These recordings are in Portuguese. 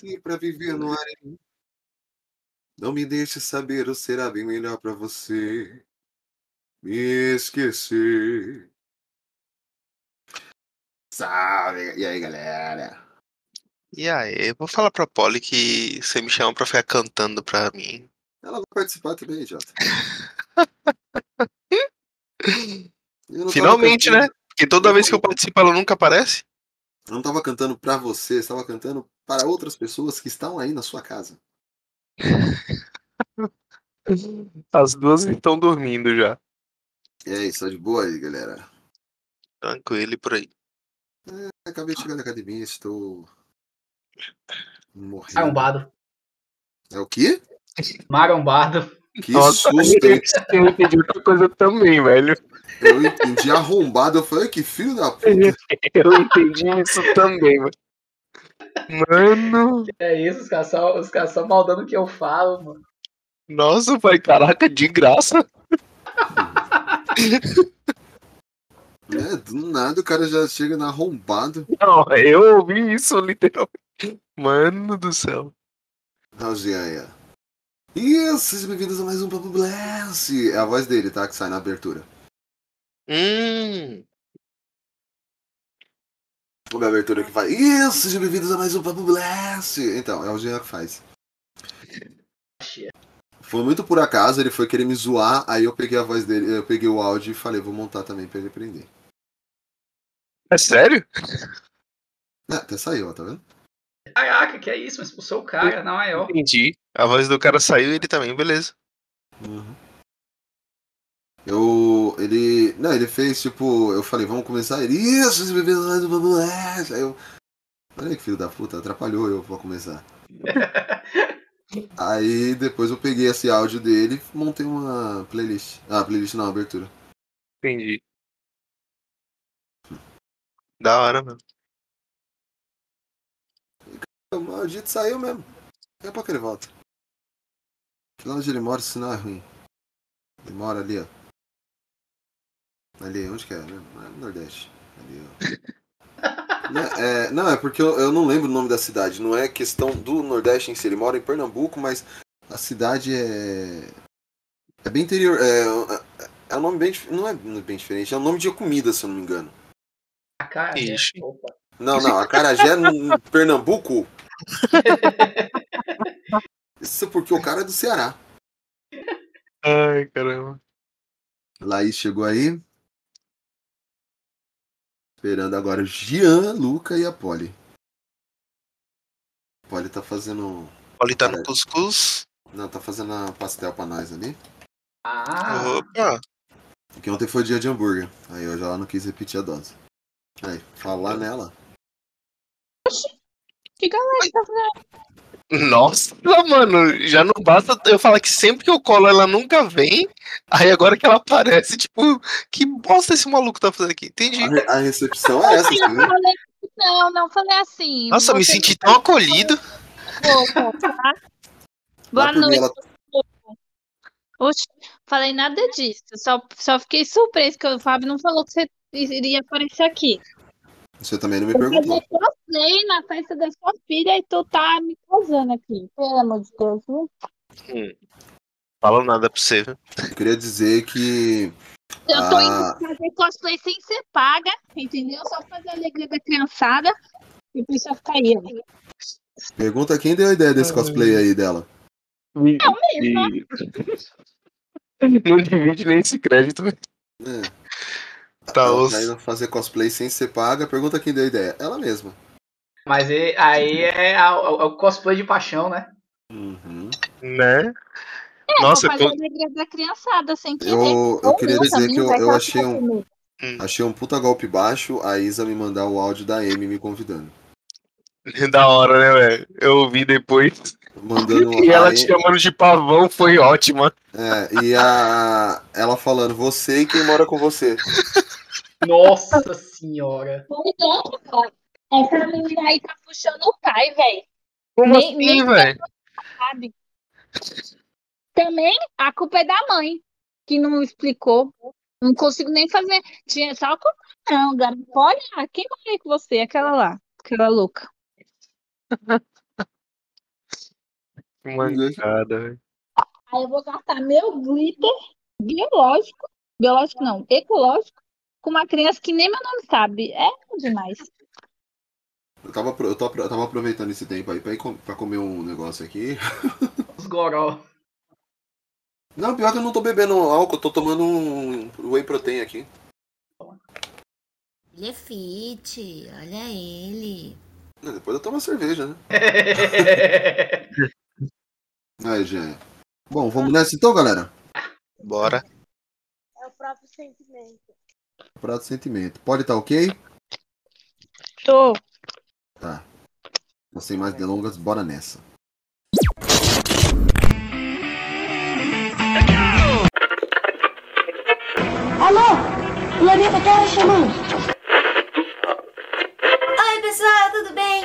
aqui pra viver no harém. Não me deixe saber ou será bem melhor pra você me esquecer. Salve! E aí, galera? E aí, eu vou falar pra Polly que você me chama pra ficar cantando pra mim. Ela vai participar também, Jota. Finalmente, né? Porque toda vez que eu participo ela nunca aparece. Eu não tava cantando pra você, eu estava cantando para outras pessoas que estão aí na sua casa. As duas estão dormindo já. E aí, só de boa aí, galera? Tranquilo e por aí. Acabei de chegar na academia, estou morrendo. Marombado. É o quê? Marombado. Que Nossa, susto, hein? eu entendi outra coisa também, velho. Eu entendi arrombado, eu falei, que filho da puta. Eu entendi isso também, velho. Mano, É isso, os caras só, os caras só maldando o que eu falo, mano. nossa, pai, caraca, de graça. É, do nada o cara já chega na arrombado. Não, eu ouvi isso literalmente. Mano do céu. Raziaia. E sejam bem-vindos a mais um Papo Blast. É a voz dele, tá? Que sai na abertura. Hum, Como é a abertura que faz? Isso, sejam bem-vindos a mais um Papo Blast. Então, é o Jean que faz. Foi muito por acaso, ele foi querer me zoar, aí eu peguei a voz dele, eu peguei o áudio e falei, vou montar também pra ele aprender. é sério? É, até saiu, ó, tá vendo? Caraca, que é isso? Mas expulsou o cara na maior. Entendi. A voz do cara saiu e ele também, beleza. Uhum. Eu. Ele. Não, ele fez tipo. Eu falei, vamos começar. Ele. Isso, um Papo Blast. Aí eu. Olha que filho da puta, atrapalhou eu pra começar. Aí depois eu peguei esse áudio dele e montei uma playlist. Ah, playlist não, abertura. Entendi. Da hora, mano. O maldito saiu mesmo. Daqui a pouco ele volta. Lá onde ele mora, sinal é ruim. Ele mora ali, ó. Ali, onde que é? né? É no Nordeste. Ali, ó. Não, é, não, é porque eu, eu não lembro o nome da cidade. Não é questão do Nordeste em si. Ele mora em Pernambuco, mas a cidade é. É bem interior. É, é um nome bem. dif- Não é bem diferente. É um nome de comida, se eu não me engano. A cara, né? Ixi. Opa. Não, não. Acarajé é no Pernambuco. Isso é porque o cara é do Ceará. Ai, caramba. Laís chegou aí. Esperando agora o Jean, Luca e a Polly. A Polly tá fazendo. Oli tá no cuscuz. Não, tá fazendo a pastel pra nós ali. Ah, Opa. Porque ontem foi dia de hambúrguer. Aí hoje ela não quis repetir a dose. Aí, falar nela. Que galera tá fazendo? Nossa, mano, já não basta eu falar que sempre que eu colo ela nunca vem. Aí agora que ela aparece, tipo, que bosta esse maluco tá fazendo aqui? Entendi. A, re- a recepção é essa, Assim, você não, não, não falei assim. Nossa, me senti tão acolhido. tá? Boa noite. ela- Oxe, falei nada disso. Só, só fiquei surpresa que o Fábio não falou que você iria aparecer aqui. Você também não me Eu perguntou. fazer cosplay na festa da sua filha e tu tá me causando aqui. Pelo amor de Deus, viu? Fala nada pra você, viu? Eu queria dizer que. Eu tô Ah. indo fazer cosplay sem ser paga, entendeu? Só fazer a alegria da criançada e o pessoal ficar aí. Pergunta quem deu a ideia desse cosplay aí dela. Eu mesma. Não divide nem esse crédito. velho. É. Tá indo fazer cosplay sem ser paga. Pergunta quem deu a ideia. Ela mesma. mas e- aí é, a- o- o cosplay de paixão, né? Uhum. Né? É, Nossa, eu- a alegria da criançada sem querer. Eu, eu queria dizer que eu, eu achei um, comigo. achei um puta golpe baixo a Isa me mandar o áudio da Amy me convidando. da hora, né, velho? Eu ouvi depois. Mandando E ela a te chamando de pavão foi ótima. É, e a, ela falando, você e quem mora com você. Nossa senhora. Essa menina aí tá puxando o pai, velho. Como Nem- assim, nem- velho? Sabe? Também a culpa é da mãe, que não explicou. Não consigo nem fazer. Tinha só com. Não, garoto. Olha, quem mora aí com você? Aquela lá. Aquela louca. mancada, velho. Aí eu vou gastar meu glitter biológico, biológico não, ecológico, com uma criança que nem meu nome sabe. É demais. Eu tava, eu tô apro- eu tava aproveitando esse tempo aí pra, ir com- pra comer um negócio aqui. Os goró. Não, pior que eu não tô bebendo álcool, eu tô tomando um whey protein aqui. Ele é fit, olha ele. Depois eu tomo uma cerveja, né? Aí, já. Bom, vamos nessa então, galera? Bora. É o próprio sentimento. Prato de sentimento. Pode estar ok? Tô. Tá. Então, sem mais delongas, bora nessa. Alô? Planeta Terra chamando. Oi, pessoal, tudo bem?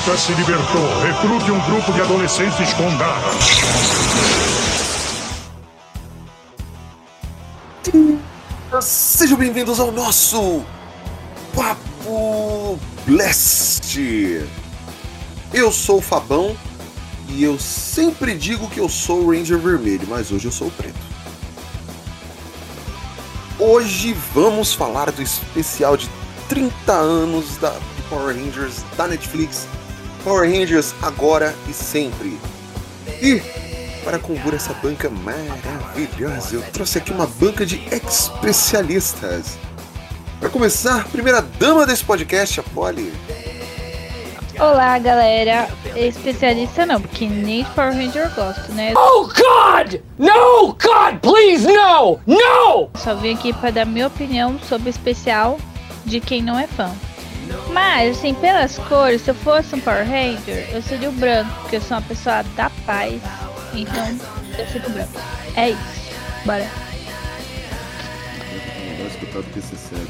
Rita se libertou. Recrute um grupo de adolescentes com. Sejam bem-vindos ao nosso Papo Blast. Eu sou o Fabão e eu sempre digo que eu sou o Ranger Vermelho, mas hoje eu sou o preto. Hoje vamos falar do especial de 30 anos da Power Rangers da Netflix. Power Rangers agora e sempre. E para compor essa banca maravilhosa, eu trouxe aqui uma banca de especialistas. Para começar, primeira dama desse podcast, a Polly. Olá, galera. Especialista não, porque nem de Power Ranger eu gosto, né? Oh God! No! God, please, no! No! Só vim aqui para dar minha opinião sobre o especial de quem não é fã. Mas, assim, pelas cores, se eu fosse um Power Ranger, eu seria o branco, porque eu sou uma pessoa da paz. Então, eu seria o branco. É isso. Bora. Não escutado que esse sério.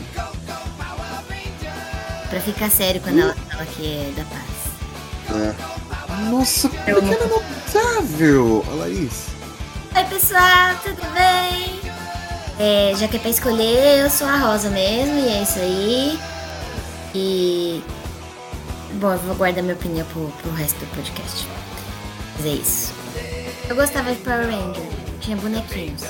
Pra ficar sério quando ela fala que é da paz. É. Nossa, pequena notável! A Laís. Oi, pessoal, tudo bem? É, já que é pra escolher, eu sou a Rosa mesmo, e é isso aí. E. Bom, eu vou guardar minha opinião pro, pro resto do podcast. Mas é isso. Eu gostava de Power Ranger, tinha bonequinhos.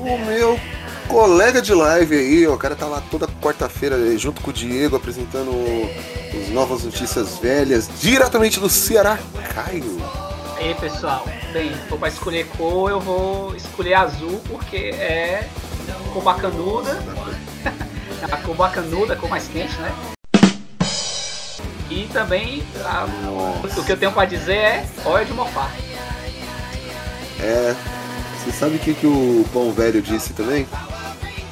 O meu colega de live aí, ó, o cara tá lá toda quarta-feira eh, junto com o Diego apresentando as novas notícias velhas, diretamente do Ceará, Caio. Aí, pessoal. Bem, for pra escolher cor, eu vou escolher azul, porque é cor bacanuda. a cor bacanuda, a cor mais quente, né? E também, a- o que eu tenho pra dizer é óleo de mofar. É. Você sabe o que, que o Pão Velho disse também?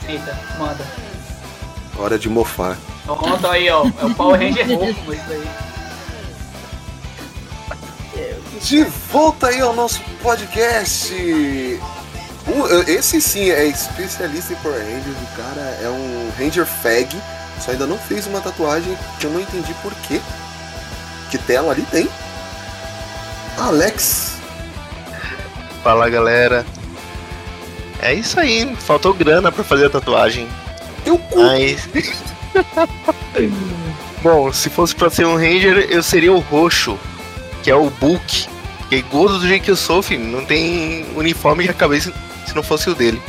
Eita, manda. Hora de mofar. Pronto aí, ó. É o Power Ranger fofo, isso aí. De volta aí ao nosso podcast. O- esse sim é especialista em Power Rangers. O cara é um Ranger Fag. Só ainda não fez uma tatuagem que eu não entendi por quê. Que tela ali tem. Alex. Fala galera. É isso aí, faltou grana pra fazer a tatuagem. Eu cu. Mas. Bom, se fosse pra ser um Ranger, eu seria o roxo, que é o Bulk. Que é gordo do jeito que eu sou, filho. Não tem uniforme de cabeça se não fosse o dele.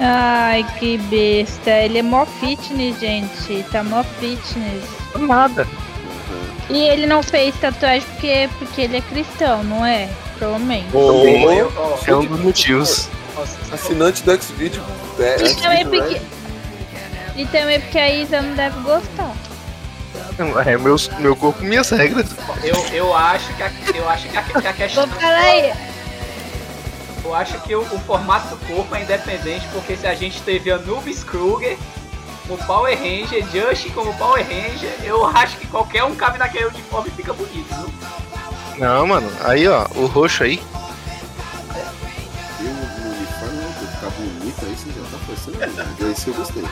Ai, que besta. Ele é mó fitness, gente. Tá mó fitness. Nada. E ele não fez tatuagem porque, porque ele é cristão, não é? Provavelmente. Ó, é um dos motivos. Assinante do Xvideo. É, E também Xvideo, porque. né? E também porque a Isa não deve gostar. É meu, meu corpo, minhas regras. eu, eu acho que a, eu acho que a, que a questão. Vou falar aí. Eu acho que o, o formato do corpo é independente, porque se a gente teve Anubis Kruger como Power Ranger, Just como Power Ranger, eu acho que qualquer um cabe naquele uniforme e fica bonito, viu? Não, mano. Aí, ó, o roxo aí. Eu no uniforme não, pra ficar bonito aí você já tá forçando. Esse eu gostei.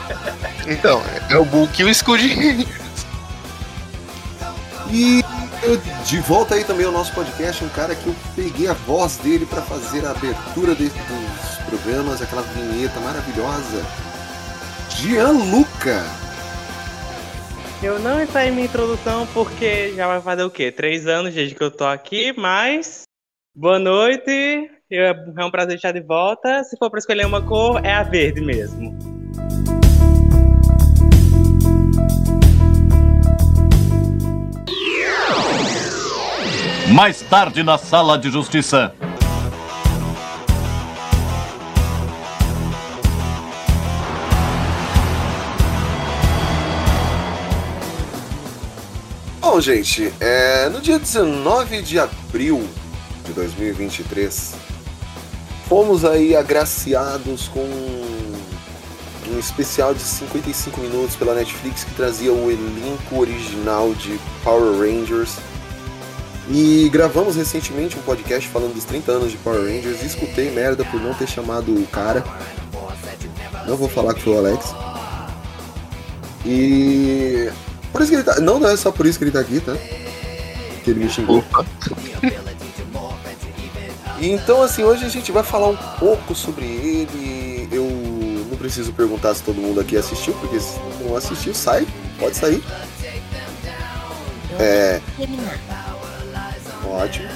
Então, é o Bulk e o Scud. E de volta aí também ao nosso podcast, um cara que eu peguei a voz dele pra fazer a abertura de- dos programas, aquela vinheta maravilhosa. Gianluca. Eu não ensaiei minha introdução porque já vai fazer o quê? Três anos desde que eu tô aqui, mas. Boa noite. É um prazer estar de volta. Se for pra escolher uma cor, é a verde mesmo. Mais tarde na sala de justiça. Bom, gente, é, no dia 19 de abril de 2023, fomos aí agraciados com um especial de 55 minutos pela Netflix que trazia o elenco original de Power Rangers. E gravamos recentemente um podcast falando dos 30 anos de Power Rangers. e Escutei merda por não ter chamado o cara. Não vou falar que foi o Alex. E. Por isso que ele tá. Não, não é só por isso que ele tá aqui, tá? Que ele me xingou. E Então, assim, hoje a gente vai falar um pouco sobre ele. Eu não preciso perguntar se todo mundo aqui assistiu, porque se não assistiu, sai, pode sair. É. Ótimo.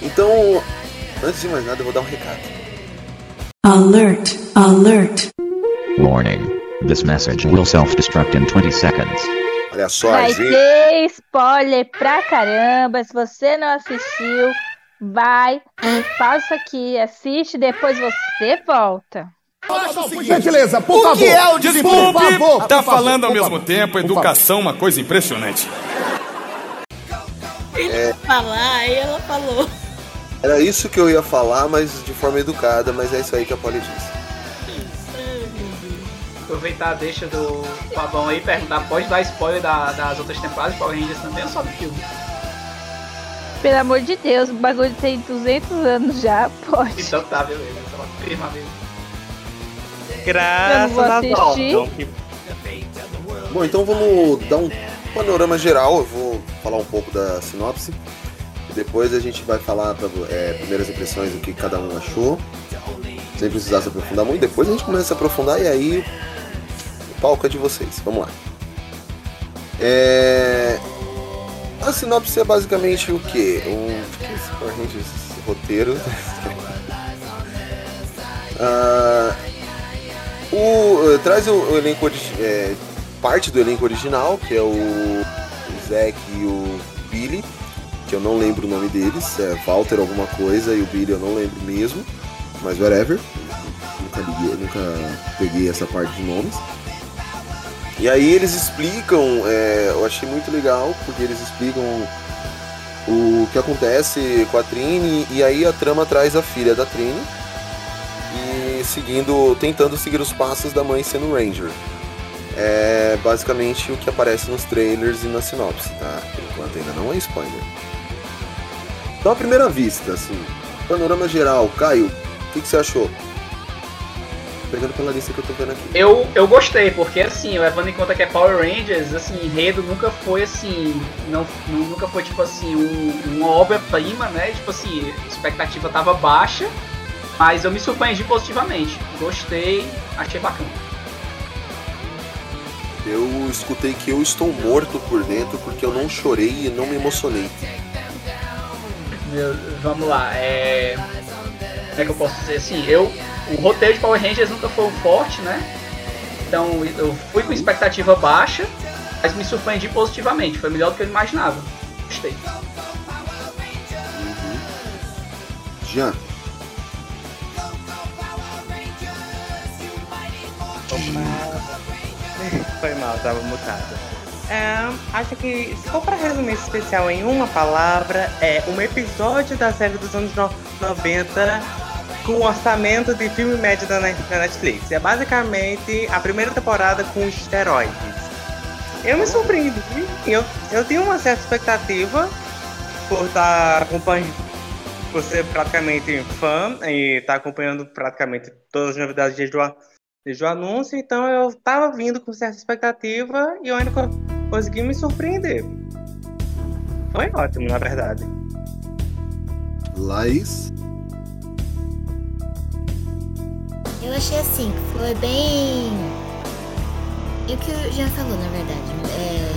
Então, antes de mais nada, eu vou dar um recado. Alert, alert. Warning. This message will self-destruct in 20 seconds. Olha só, Vai gente. ter spoiler pra caramba. Se você não assistiu, vai, pausa isso aqui, assiste, depois você volta. Gentileza, por o favor. que é o desculpe? Por favor, tá por favor, falando ao por mesmo favor. tempo, educação, uma coisa impressionante. É, Falar, aí ela falou. era isso que eu ia falar, mas de forma educada, mas é isso aí que a Polly disse. Aproveitar a deixa do Fabão aí e perguntar, pode dar spoiler da- das outras temporadas de Power Rangers também ou só do filme? Pelo amor de Deus, o bagulho tem 200 anos já, pode. Então tá, beleza, só afirma mesmo. Graças a assistir. Deus. Bom, então vamos dar um panorama geral. Eu vou falar um pouco da sinopse. Depois a gente vai falar pra, é, primeiras impressões do que cada um achou. Sem precisar se aprofundar muito. Depois a gente começa a aprofundar e aí o palco é de vocês. Vamos lá. É... A sinopse é basicamente o quê? Um... Esse roteiro? Ah, o, eh, traz o, o elenco origi- é, parte do elenco original, que é o, Zack e o Billy, que eu não lembro o nome deles, é Walter alguma coisa e o Billy eu não lembro mesmo, mas whatever. Nunca liguei, nunca peguei essa parte de nomes. E aí eles explicam, é, eu achei muito legal, porque eles explicam o que acontece com a Trini e aí a trama traz a filha da Trini e seguindo, tentando seguir os passos da mãe sendo Ranger. É basicamente o que aparece nos trailers e na sinopse, tá? Por enquanto ainda não é spoiler. Então, à primeira vista, assim, panorama geral, Caio, o que, que você achou? Pegando pela lista que eu tô vendo aqui. Eu, eu gostei, porque assim, levando em conta que é Power Rangers, assim, enredo nunca foi assim. Não, nu- nunca foi tipo assim, um- uma obra-prima, né? Tipo assim, a expectativa tava baixa, mas eu me surpreendi positivamente. Gostei, achei bacana. Eu escutei que eu estou morto por dentro porque eu não chorei e não me emocionei. Meu, vamos lá, é. Como é que eu posso dizer assim? Eu. O roteiro de Power Rangers nunca foi um forte, né? Então eu fui com expectativa baixa, mas me surpreendi positivamente. Foi melhor do que eu imaginava. Gostei. Jean, Foi mal, tava mutado. É, acho que, for pra resumir esse especial em uma palavra, é um episódio da série dos anos no- 90 com orçamento de filme médio da Net- da Netflix. É basicamente a primeira temporada com esteroides. Eu me surpreendi. Eu, eu tinha uma certa expectativa por estar acompanhando, por ser praticamente fã e estar acompanhando praticamente todas as novidades desde o, a- desde o anúncio. Então eu tava vindo com certa expectativa e eu ainda co- consegui me surpreender. Foi ótimo, na verdade. Laís. Eu achei assim, que foi bem. E o que o Jean falou, na verdade. É,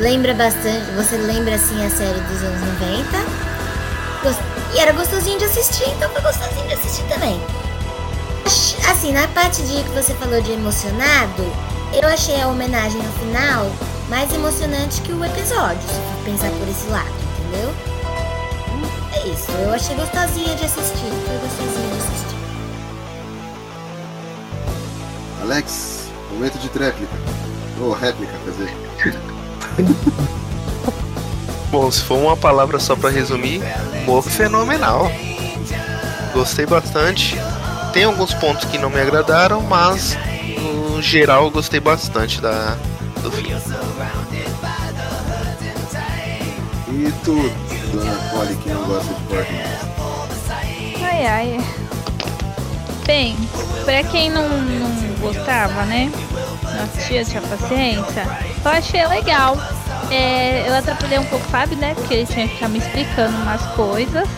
Lembra bastante. Você lembra assim a série dos anos 90. Gos- E era gostosinho de assistir, então foi gostosinho de assistir também. Ach- Assim, na parte de que você falou de emocionado, eu achei a homenagem no final mais emocionante que o episódio, se for pensar por esse lado, entendeu? É isso, eu achei gostosinha de assistir, foi gostosinha de assistir. Alex, momento de tréplica. Ou réplica, quer dizer. Bom, se for uma palavra só pra resumir, humor fenomenal. Gostei bastante. Tem alguns pontos que não me agradaram, mas no geral eu gostei bastante da, do filme. E tu, dona Polly, que não gosta de Rangers? Ai, ai. Bem, pra quem não, não gostava, né? Não assistia, tinha paciência. Eu achei legal. É, eu atrapalhei um pouco o Fábio, né? Porque ele tinha que ficar me explicando umas coisas.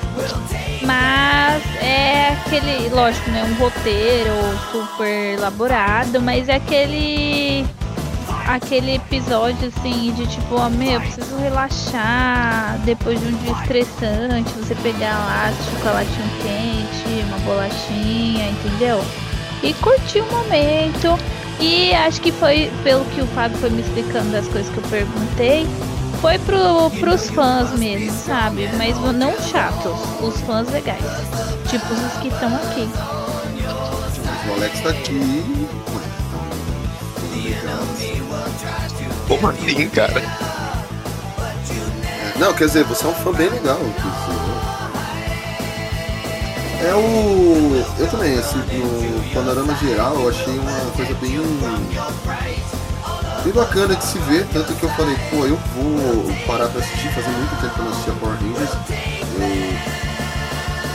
Mas é aquele, lógico, né? Um roteiro super elaborado, mas é aquele. Aquele episódio assim de tipo, ó, meu, eu preciso relaxar depois de um dia estressante, você pegar lá chocolatinho quente, uma bolachinha, entendeu? E curtir o momento. E acho que foi, pelo que o Fábio foi me explicando das coisas que eu perguntei, foi pro, pros fãs mesmo, sabe? Mas não chatos, os fãs legais. Tipo os que estão aqui. O Alex tá aqui. Como assim, cara? Não, quer dizer, você é um fã bem legal. que É o. Eu também, assim, no panorama geral, eu achei uma coisa bem. bem bacana de se ver. Tanto que eu falei, pô, eu vou parar pra assistir. Fazia muito tempo que eu não assistia Power Rangers.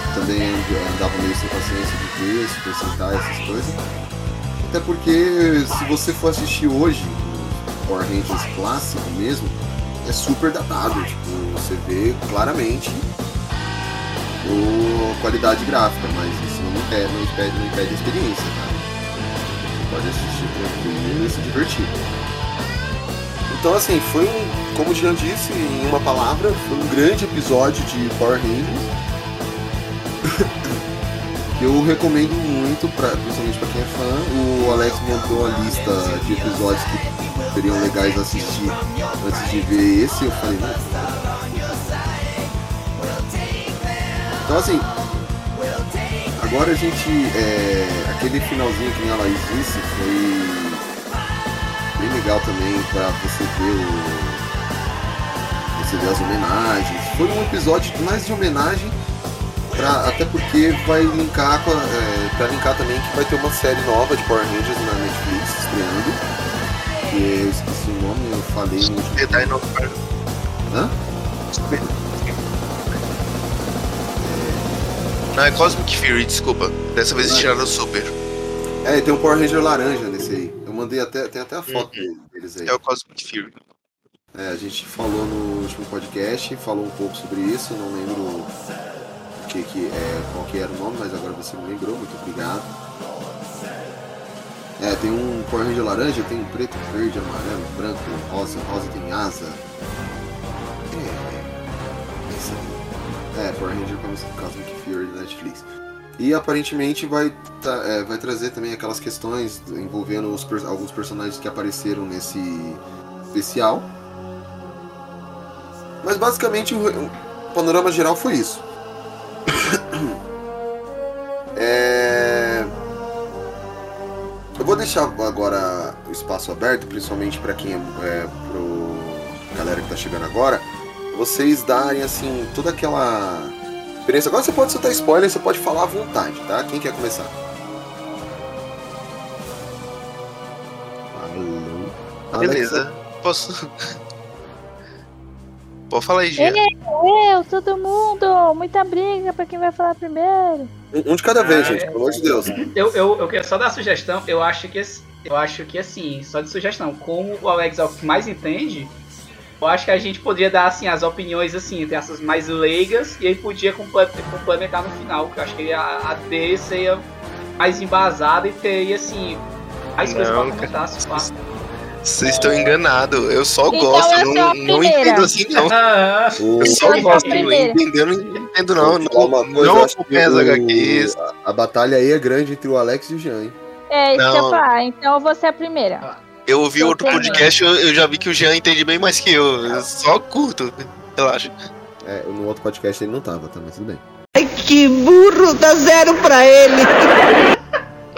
Eu também andava meio sem paciência de ver, Sentai, essas coisas. Até porque se você for assistir hoje, Power Rangers clássico mesmo, é super datado. Tipo, você vê claramente a qualidade gráfica, mas isso não impede, não impede, não impede a experiência, tá? Você pode assistir tranquilo e se divertir. Então assim, foi um, como o Jean disse em uma palavra, foi um grande episódio de Power Rangers. eu recomendo muito, pra, principalmente pra quem é fã. O Alex montou a lista de episódios que seriam legais assistir antes de ver esse. Eu falei, não. Então assim, agora a gente. É, aquele finalzinho que a Laís disse foi bem legal também pra você ver o. Você ver as homenagens. Foi um episódio mais de homenagem Pra, até porque vai linkar com a, é, pra linkar também que vai ter uma série nova de Power Rangers na Netflix estreando. Que eu esqueci o nome, eu falei no último. Jedi no Hã? Não, é Cosmic Fury, desculpa. Dessa vez tiraram o Super. É, tem um Power Ranger laranja nesse aí. Eu mandei até, tem até a foto deles aí. É o Cosmic Fury. É, a gente falou no último podcast, falou um pouco sobre isso, não lembro o que, que é, qual que era o nome, mas agora você me lembrou, muito obrigado. É, tem um Power Ranger laranja, tem um preto, verde, amarelo, branco, rosa, rosa tem asa. É, é aí. É, Power Ranger Cosmic Fury da Netflix. E aparentemente vai, tá- é, vai trazer também aquelas questões envolvendo os alguns personagens que apareceram nesse especial. Mas basicamente o, o panorama geral foi isso. É, Eu vou deixar agora o espaço aberto, principalmente para quem é, é pro galera que tá chegando agora, vocês darem assim toda aquela experiência. Agora você pode soltar spoiler, você pode falar à vontade, tá? Quem quer começar? Alô? Beleza. Posso. Pode falar aí, Gia. Eu, eu, todo mundo! Muita briga pra quem vai falar primeiro. Um, de cada vez, Ah, gente, pelo amor de Deus. Eu, eu, eu quero só dar uma sugestão. Eu acho que eu acho que assim, só de sugestão, como o Alex é o que mais entende, eu acho que a gente poderia dar assim as opiniões assim, entre essas mais leigas, e aí podia comple- complementar no final, que eu acho que a, a dele seria mais embasada e teria assim mais coisas pra Não, comentar. se pá. Vocês estão enganados. Eu só Então gosto. eu sou não, não entendo assim, não. Ah, Eu só Então eu gosto. Não entendo, eu não entendo, não. Não, não eu acho que acompanho as o- HQs. a, a batalha aí é grande entre o Alex e o Jean, hein? É, isso que eu Não. falar. Então eu vou ser a primeira. Eu ouvi Eu outro também. podcast, eu, eu já vi que o Jean entende bem mais que eu. Eu só curto. Relaxa. É, no outro podcast ele não tava, tá? Mas tudo bem. Ai, que burro, dá zero pra ele.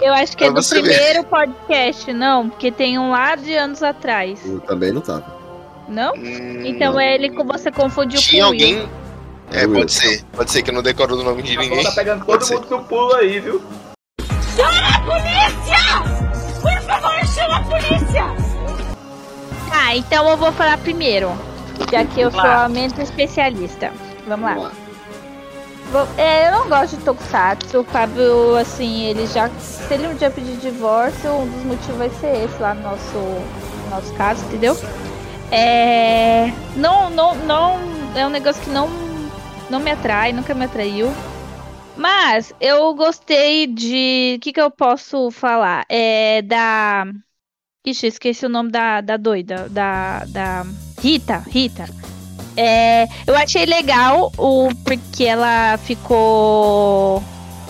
Eu acho que é do você ver. primeiro podcast, não, porque tem um lá de anos atrás. Eu também não tava. Não? Hum, Então é ele que você confundiu Tinha com o Will. alguém. É, pode ser. Pode ser que eu não decoro o nome de A ninguém. tá pegando Pode todo ser. mundo no pulo aí, viu? Chama a polícia! Por favor, chama a polícia! Ah, então eu vou falar primeiro. Já que eu sou a menos especialista. Vamos lá. Vamos lá. Vou- é, eu não gosto de Tokusatsu. O Fábio, assim, ele já. Se ele um dia pedir divórcio, um dos motivos vai ser esse lá no nosso, no nosso caso, entendeu? É. Não, não, não. É um negócio que não, não me atrai, nunca me atraiu. Mas eu gostei de. O que, que eu posso falar? É da. Ixi, esqueci o nome da, da doida. Da. da... Rita, Rita. É, eu achei legal o porque ela ficou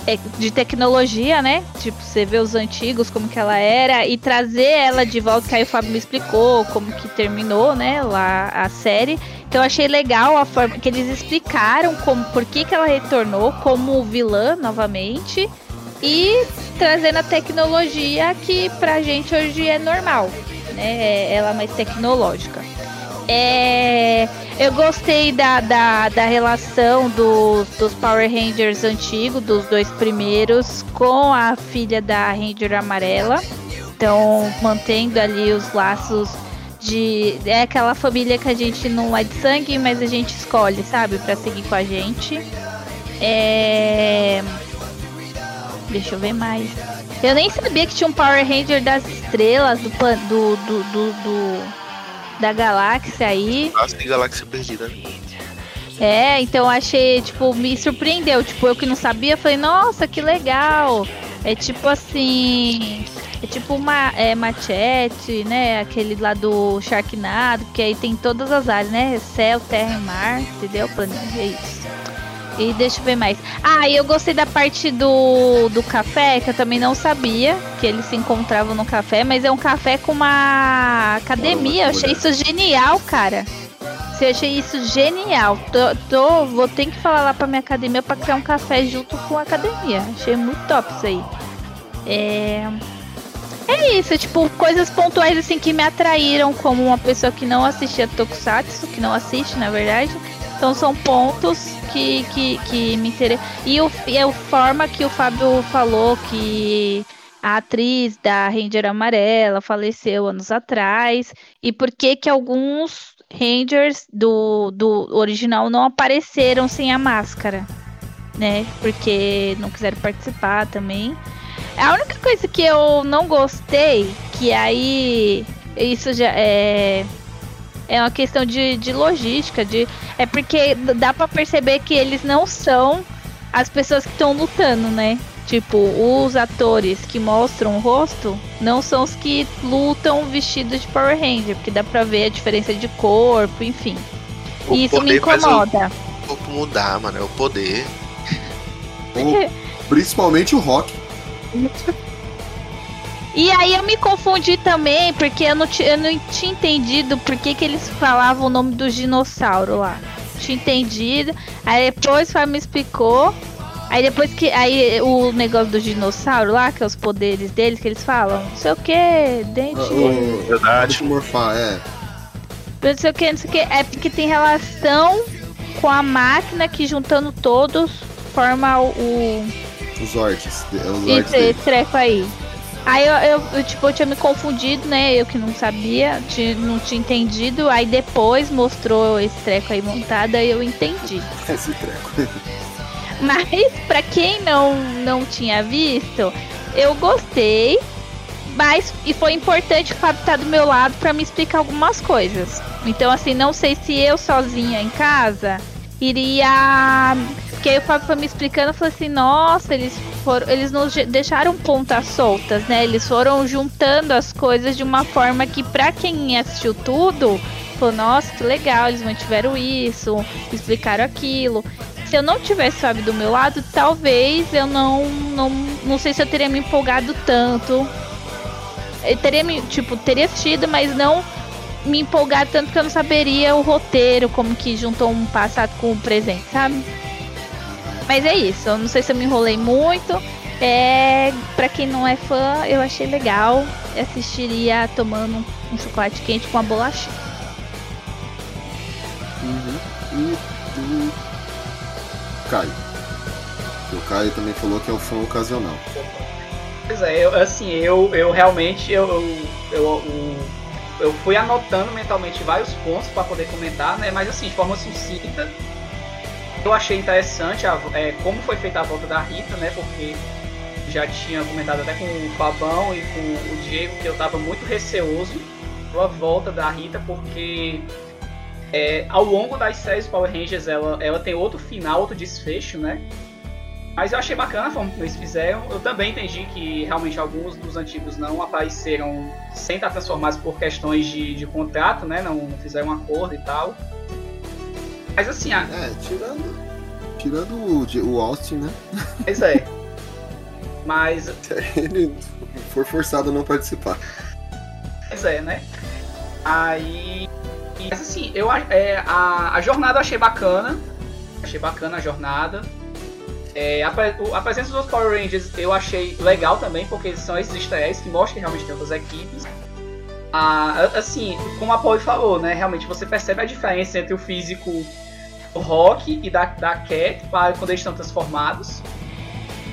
é, de tecnologia, né? Tipo, você vê os antigos, como que ela era, e trazer ela de volta, que aí o Fábio me explicou como que terminou, né, lá a série. Então eu achei legal a forma que eles explicaram como, por que, que ela retornou como vilã novamente. E trazendo a tecnologia que pra gente hoje é normal, né? Ela é mais tecnológica. É, eu gostei da, da, da relação dos, dos Power Rangers antigos, dos dois primeiros, com a filha da Ranger amarela. Então, mantendo ali os laços de. É aquela família que a gente não é de sangue, mas a gente escolhe, sabe? Pra seguir com a gente. É. Deixa eu ver mais. Eu nem sabia que tinha um Power Ranger das estrelas do, do, do, do, do- da galáxia aí. Nossa, que galáxia perdida. É, então achei, tipo, me surpreendeu. Tipo, eu que não sabia, falei, nossa, que legal. É tipo assim. É tipo uma é, machete, né? Aquele lá do Sharknado, que aí tem todas as áreas, né? Céu, terra e mar, entendeu? Planeta, é isso. E deixa eu ver mais. Ah, e eu gostei da parte do, do café, que eu também não sabia que eles se encontravam no café, mas é um café com uma academia. Eu achei isso genial, cara. Eu achei isso genial. Tô, tô- vou ter que falar lá pra minha academia pra criar um café junto com a academia. Achei muito top isso aí. É. É isso, tipo, coisas pontuais assim que me atraíram como uma pessoa que não assistia Tokusatsu, que não assiste, na verdade. Então são pontos que, que, que me interessam. E, o, e a forma que o Fábio falou que a atriz da Ranger Amarela faleceu anos atrás. E por que que alguns Rangers do, do original não apareceram sem a máscara, né? Porque não quiseram participar também. A única coisa que eu não gostei, que aí isso já é é uma questão de, de logística, de é porque dá pra perceber que eles não são as pessoas que estão lutando, né? Tipo, os atores que mostram o rosto não são os que lutam vestidos de Power Ranger, porque dá pra ver a diferença de corpo, enfim. O E isso me o- incomoda. O corpo mudar, mano. É o poder. Ou, principalmente o rock. E aí eu me confundi também, porque eu não, eu não tinha entendido por que, que eles falavam o nome do dinossauro lá. Tinha entendido. Aí depois o Fábio me explicou. Aí depois que. Aí o negócio do dinossauro lá, que é os poderes deles, que eles falam, não sei o que, dente. O, Verdade. morfar, é. Não sei o que, não sei o que. É porque tem relação com a máquina que juntando todos transforma o. Os Zords. Os dele. esse treco aí. Aí eu, eu, eu, tipo, eu tinha me confundido, né? Eu que não sabia, tinha- não tinha entendido. Aí depois mostrou esse treco aí montado, aí eu entendi. Esse treco. Mas pra quem não, não tinha visto, eu gostei. Mas e foi importante o Fábio estar do meu lado pra me explicar algumas coisas. Então assim, não sei se eu sozinha em casa iria. Porque aí o Fábio foi me explicando, falei assim, nossa, eles foram. Eles nos deixaram pontas soltas, né? Eles foram juntando as coisas de uma forma que pra quem assistiu tudo, falou, nossa, que legal, eles mantiveram isso, explicaram aquilo se eu não tivesse Fábio do meu lado, talvez eu não, não, não sei se eu teria me empolgado tanto. Eu teria me, tipo, teria assistido, mas não me empolgado tanto que eu não saberia o roteiro, como que juntou um passado com o presente, sabe? Mas é isso, eu não sei se eu me enrolei muito. É, para quem não é fã, eu achei legal. Eu assistiria tomando um, chocolate quente com uma bolacha. Uhum. E do Caio. O Caio também falou que é o fã ocasional. Pois é, eu, assim, eu, eu realmente eu, eu, eu, eu, eu fui anotando mentalmente vários pontos para poder comentar, né? Mas assim, de forma sucinta, eu achei interessante a, é, como foi feita a volta da Rita, né? Porque já tinha comentado até com o Fabão e com o Diego que eu tava muito receoso pela volta da Rita, porque é, ao longo das séries Power Rangers ela, ela tem outro final, outro desfecho, né? Mas eu achei bacana a forma como eles fizeram. Eu também entendi que realmente alguns dos antigos não apareceram sem estar transformados por questões de, de contrato, né? Não fizeram um acordo e tal. Mas assim, a... É, tirando. Tirando o, o Austin, né? pois é. Mas Ele foi forçado a não participar. Pois é, né? Aí. Mas assim, eu, a- é, a, a jornada eu achei bacana. Achei bacana a jornada. É, a, a presença dos Power Rangers eu achei legal também, porque são esses easter eggs que mostram que realmente tem outras equipes. Ah, assim, como a Paul falou, né? Realmente você percebe a diferença entre o físico Rock e da, da Cat para quando eles estão transformados.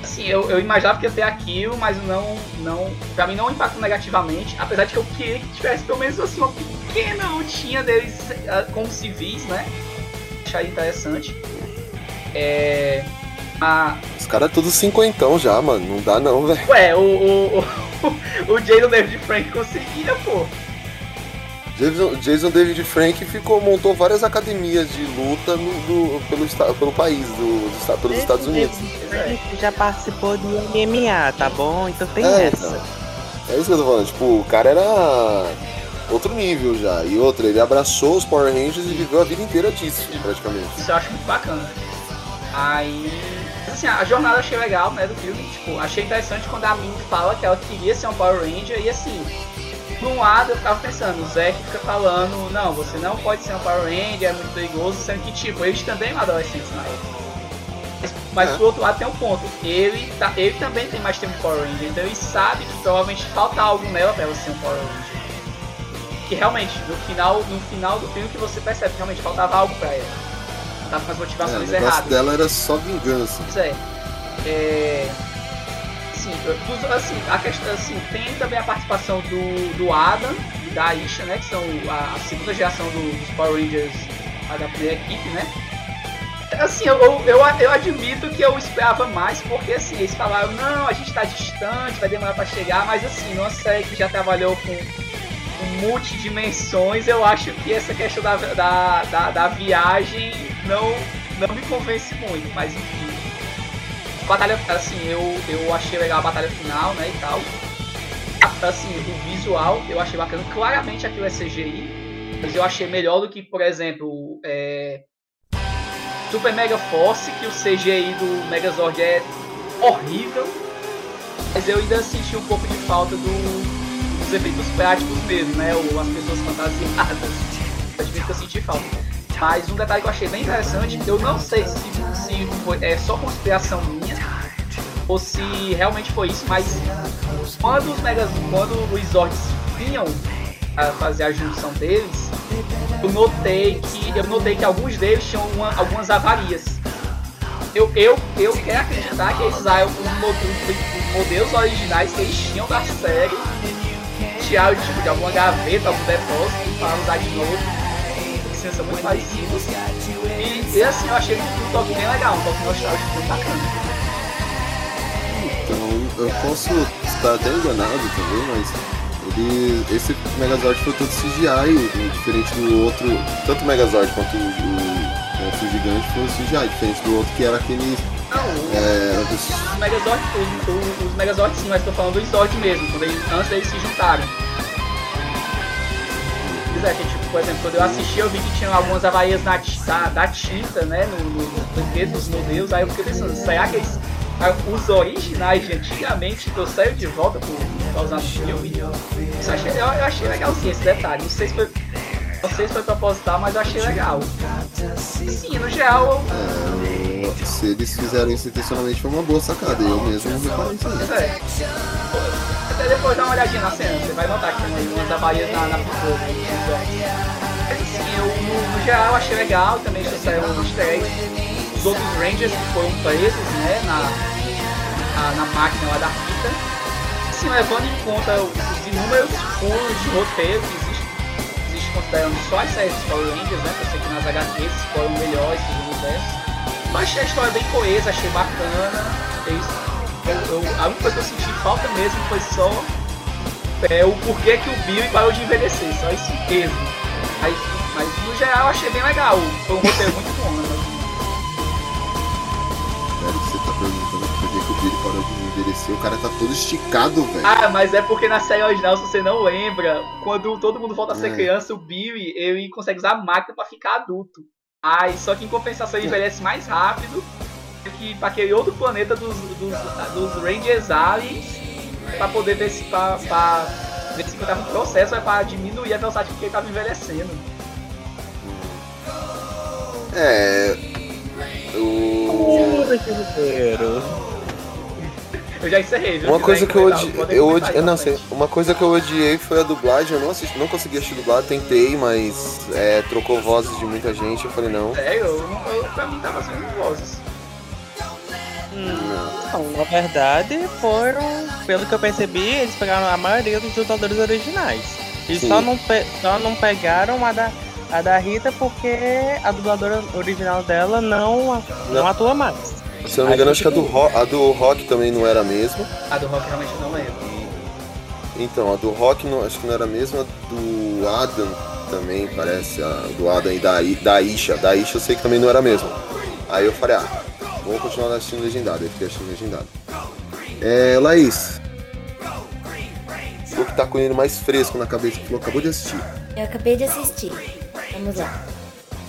Assim, eu, eu imaginava que ia ter aquilo, mas não, não, pra mim não impactou negativamente, apesar de que eu queria que tivesse pelo menos assim, uma pequena lutinha deles ah, como civis, né? Achei interessante. É. A, Os caras todos cinquentão já, mano. Não dá não, velho. ué, o, o, o, o Jay do David Frank conseguia, pô. Jason, Jason David Frank ficou, montou várias academias de luta no- do- pelo, pelo país, do, do pelos Estados Unidos. Ele já participou do MMA, tá bom? Então tem É, essa. então. É isso que eu tô falando. Tipo, o cara era outro nível já. E outra, ele abraçou os Power Rangers e viveu a vida inteira disso, praticamente. Isso eu acho muito bacana. Aí. Assim, a jornada eu achei legal, né, do filme. Tipo, achei interessante quando a Min fala que ela queria ser um Power Ranger e assim. Por um lado eu ficava pensando, o Zack fica falando, não, você não pode ser um Power Ranger, é muito perigoso, sendo que tipo, eles também eram adolescentes na época. Mas, mas por outro lado tem um ponto, ele, tá, ele também tem mais tempo de Power Ranger, então ele sabe que provavelmente falta algo nela pra ela ser um Power Ranger. Que realmente, no final, no final do filme que você percebe que realmente faltava algo pra ela. Tava com as É, o motivações negócio erradas. dela era só vingança. Pois é. É. Assim, assim, a questão, assim, tem também a participação do, do Adam e da Aisha, né? Que são a, a segunda geração do- dos Power Rangers da primeira equipe, né? Assim, eu, eu, eu, admito que eu esperava mais, porque assim, eles falaram, não, a gente tá distante, vai demorar pra chegar, mas assim, numa série que já trabalhou com, com multidimensões, eu acho que essa questão da, da, da, da viagem não, não me convence muito, mas enfim. Batalha, assim, eu, eu achei legal a batalha final, né, e tal. Assim, o visual eu achei bacana. Claramente aquilo é CGI, mas eu achei melhor do que, por exemplo, é, Super Mega Force, que o CGI do Megazord é horrível. Mas eu ainda senti um pouco de falta do, dos efeitos práticos mesmo, né? Ou as pessoas fantasiadas. Eu eu senti falta. Mas um detalhe que eu achei bem interessante, eu não sei se, se é só conspiração minha ou se realmente foi isso, mas quando os Megas, quando os Zords vinham a fazer a junção deles, eu notei que eu notei que alguns deles tinham uma- algumas avarias. eu, eu, eu quero acreditar que eles usaram os, os- os modelos originais que eles tinham da série, tiraram tipo, de alguma gaveta, algum depósito, para usar de novo. São muito parecidos. E, e assim, eu achei um toque bem legal, um toque nostálgico bem bacana. Então eu posso estar até enganado também, mas ele, esse Megazord foi todo CGI, diferente do outro. Tanto o Megazord quanto o, o monstro gigante foi CGI, diferente do outro que era aquele. É, dos- Os Megazord, os, os, os Megazord sim, mas tô falando do Zord mesmo, quando eles, antes deles se juntaram. Pois é, que, tipo, por exemplo, quando eu assisti eu vi que tinham algumas avarias na, da, da tinta, né, no, no, nos brinquedos dos modelos, aí eu fiquei pensando, será que eles, os originais de antigamente trouxeram de volta pro, pra usar no filme? Isso eu achei, eu, eu achei legalzinho esse detalhe, não sei se foi, não sei se foi proposital, mas eu achei legal. Sim, no geral, eu, se eles fizeram isso intencionalmente foi uma boa sacada, eu mesmo não reparei isso aí. É. Até depois dá uma olhadinha na cena, você vai notar que tem umas- abaias na, na pintura. Mas assim, eu no, no geral achei legal, também trouxeram um easter eggs. Os outros Rangers foram presos, né, na, na, na máquina lá da fita. Assim, levando em conta os, os inúmeros furos de roteiro que existem, existe considerando só as séries dos Power Rangers, né, eu sei que nas HQs foram melhores universos. Eu achei a história bem coesa, achei bacana. Eles, eu, eu- a única coisa que eu senti falta mesmo foi só é, o porquê que o Billy parou de envelhecer, só isso mesmo. Mas, mas no geral achei bem legal. Foi um roteiro muito bom, né? Sério que você tá perguntando por que que o Billy parou de envelhecer, o cara tá todo esticado, velho. Ah, mas é porque na série original, se você não lembra, quando todo mundo volta a ser É. criança, o Billy ele consegue usar a máquina pra ficar adulto. Ai, só que em compensação ele envelhece mais rápido que pra aquele outro planeta dos, dos, dos Rangers Aliens pra poder ver se pra, pra ver se tava um processo é pra diminuir a velocidade que ele tava envelhecendo. É. O. Eu já encerrei, viu? Uma coisa que eu odiei, eu odi... não pra sei, uma coisa que eu odiei foi a dublagem, eu não assisti, não consegui assistir dublado, tentei, mas é, trocou vozes de muita gente, eu falei não. Sério, eu, não- eu, pra mim tava sendo vozes. Não, na verdade foram, pelo que eu percebi, eles pegaram a maioria dos dubladores originais. E Sim. só não, só não pegaram a da, a da Rita porque a dubladora original dela não, não, Não. atua mais. Se eu não me engano, acho que a do, rock, a do rock também não era a mesma. A do rock realmente eu não lembro. Então, a do rock não, acho que não era a mesma, a do Adam também parece, a do Adam e da, da Isha. Da Isha eu sei que também não era a mesma. Aí eu falei, ah, vou continuar assistindo legendado, aí fiquei assistindo legendado. É, Laís. O que tá com ele mais fresco na cabeça que falou, acabou de assistir. Eu acabei de assistir. Vamos lá.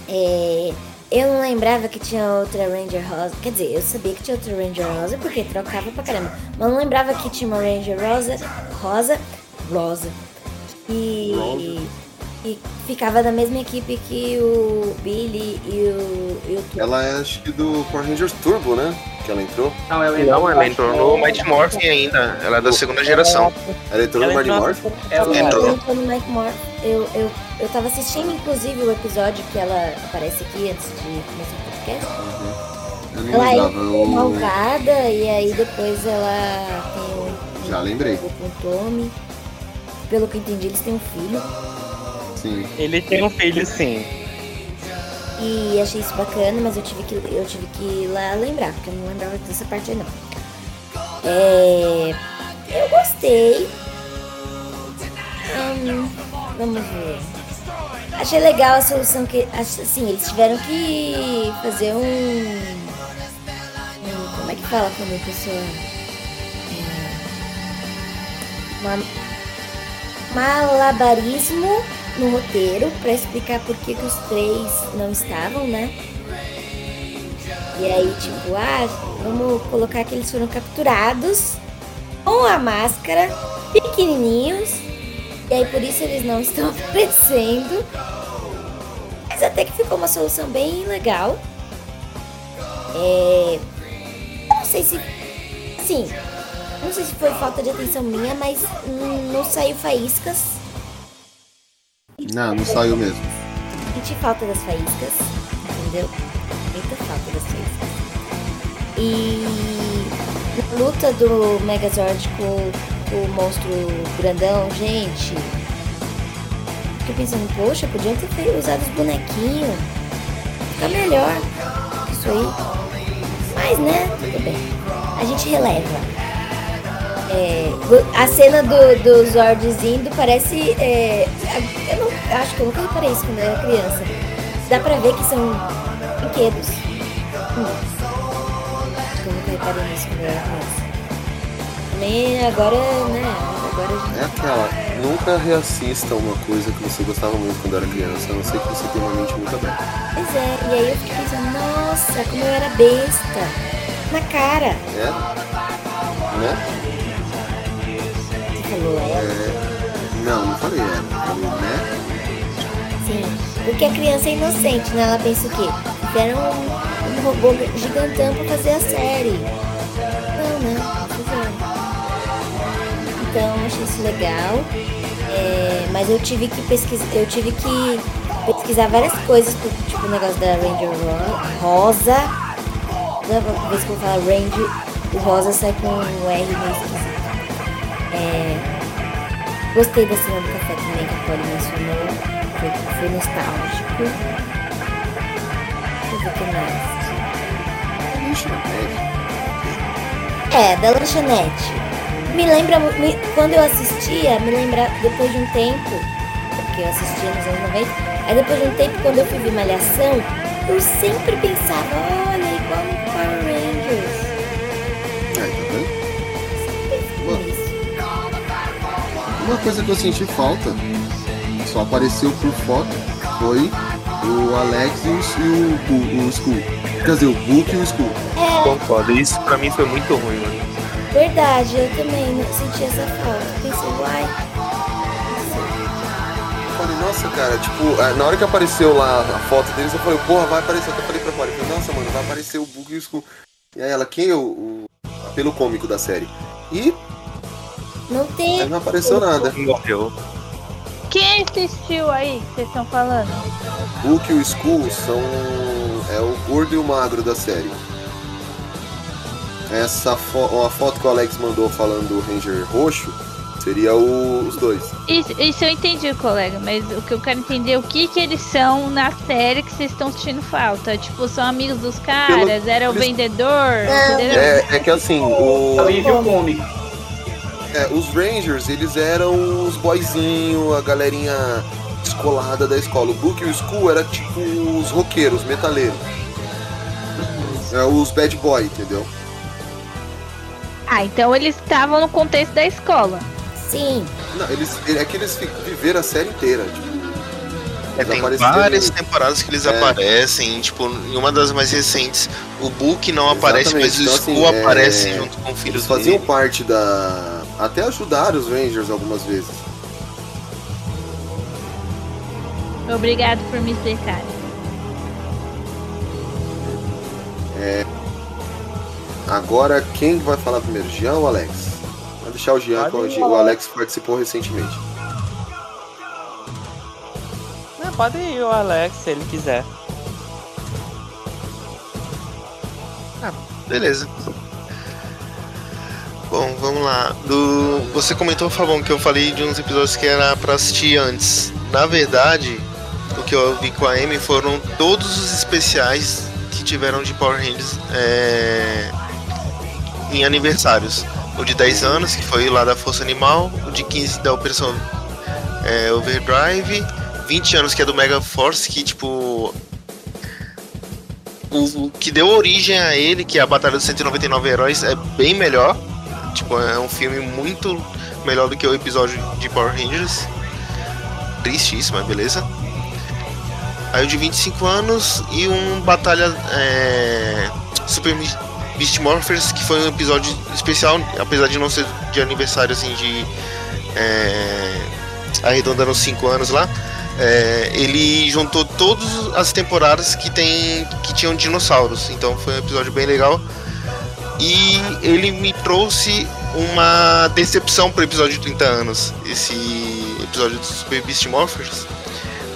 É, eu não lembrava que tinha outra Ranger Rosa. Quer dizer, eu sabia que tinha outra Ranger Rosa porque trocava pra caramba. Mas eu não lembrava que tinha uma Ranger Rosa. Rosa. Rosa. E. E ficava da mesma equipe que o Billy e o. E o Ela é acho que do Power Rangers Turbo, né? Que ela entrou. Não, ela Não, ela entrou no Mighty Morphin ainda. Ela é da segunda geração. Ela entrou no Ela Mighty entrou- Morphin? Ela entrou. tô no Mike Moore. Eu, eu, eu tava assistindo, inclusive, o episódio que ela aparece aqui antes de começar o podcast. Não Ela é Eu... malvada e aí depois ela tem um. Já lembrei. Com o Tommy. Pelo que eu entendi, eles têm um filho. Sim. Ele tem um filho sim. E achei isso bacana, mas eu tive que, eu tive que ir lá lembrar, porque eu não lembrava dessa parte aí não. É, eu gostei. Hum, vamos ver. Achei legal a solução que. Assim, eles tiveram que fazer um. um- como é que fala quando a pessoa. é, uma, malabarismo no roteiro pra explicar por que, que os três não estavam, né? E aí, tipo, ah, vamos colocar que eles foram capturados com a máscara, pequenininhos, e aí por isso eles não estão aparecendo. Mas até que ficou uma solução bem legal. É. eu Não sei se. Sim. Não sei se foi falta de atenção minha, mas não saiu faíscas. Não, não saiu mesmo. Senti falta das faíscas, entendeu? Muita falta das faíscas. E luta do Megazord com, o monstro grandão, gente. Fiquei pensando, poxa, podiam ter usado os bonequinhos. Fica melhor. Isso aí. Mas né, tudo bem. A gente releva. É, a cena do, do Zord indo parece. é, eu não acho que eu nunca reparei isso quando eu era criança. Dá pra ver que são brinquedos. Hum. Reparei eu era criança. Também agora, né? Agora a gente. É aquela, nunca reassista uma coisa que você gostava muito quando era criança, a não ser que você tenha uma mente muito aberta. Pois é, e aí eu fiquei pensando, nossa, como eu era besta. Na cara. É? Né? Você falou, é? É, Não, não falei, é. Falei, né? Sim. Porque a criança é inocente, né? Ela pensa o quê? Fizeram gigantão pra fazer a série. Não, né? Então eu achei isso legal. É, mas eu tive que pesquisar. Eu tive que pesquisar várias coisas, tipo o negócio da Ranger Ro- Rosa. Toda vez que eu falo Ranger, o rosa sai com um R meio esquisito. É, gostei da cena do café também que a Polly mencionou. Foi, foi nostálgico. Deixa eu ver o que mais. É, da lanchonete. Me lembra, me- quando eu assistia, me lembra, depois de um tempo, porque eu assistia nos anos 90, aí depois de um tempo, quando eu fui ver Malhação, eu sempre pensava, olha, igual no Power Rangers. Uma coisa que eu senti falta, só apareceu por foto, foi o Alex e o, o, o Skull. Quer dizer, o Book e o Skull. É, Concordo, isso pra mim foi muito ruim, mano. verdade, eu também não senti essa falta. Pensei, uai, Eu falei, nossa, cara, tipo, é, na hora que apareceu lá a foto deles, eu falei, porra, vai aparecer. Eu falei pra falei, nossa, mano, vai aparecer o Book e o Skull. E aí ela, quem é o, o apelo cômico da série? E não tem. aí não apareceu nada. Morreu. Quem assistiu aí que vocês estão falando? Book e o Skull são. É o gordo e o magro da série. Essa fo a foto que o Alex mandou falando do Ranger roxo seria o- os dois. Isso, isso eu entendi, colega, mas o que eu quero entender é o que que eles são na série que vocês estão sentindo falta. Tipo, são amigos dos caras, era o eles- vendedor, entendeu? É, é que assim, o. Alívio cômico. É, os Rangers, eles eram os boyzinhos, a galerinha descolada da escola. O Book e o Skull era tipo os roqueiros, metaleiros. É, os bad boy, entendeu? Ah, então eles estavam no contexto da escola. Sim. Não, eles, é que eles viveram a série inteira. Tipo, É, tem várias temporadas que eles É. aparecem, tipo, em uma das mais recentes, o Book não aparece, Exatamente, mas o então, Skull assim, é, aparece junto com o filho Eles dele. faziam parte da. Até ajudaram os Rangers algumas vezes. Obrigado por me explicar. É, Agora, quem vai falar primeiro? Jean ou Alex? Vou deixar o Jean, Pode o Alex participou recentemente. Não, pode ir o Alex, se ele quiser. Beleza. Bom, vamos lá. Do... Você comentou, Fabão, que eu falei de uns episódios que era pra assistir antes. Na verdade, o que eu vi com a Amy foram todos os especiais que tiveram de Power Rangers é... em aniversários. O de 10 anos, que foi lá da Força Animal, o de 15 da Operação é, Overdrive, 20 anos que é do Mega Force, que tipo o, o que deu origem a ele, que é a Batalha dos 199 Heróis, é bem melhor. Tipo, é um filme muito melhor do que o episódio de Power Rangers. Triste isso, mas beleza. Aí o de 25 anos e um Batalha é, Super Beast Morphers, que foi um episódio especial, apesar de não ser de aniversário assim de. É, arredondando os 5 anos lá. É, ele juntou todas as temporadas que tem que tinham dinossauros. Então foi um episódio bem legal. E ele me trouxe uma decepção pro episódio de 30 anos, esse episódio dos Super Beast Morphers,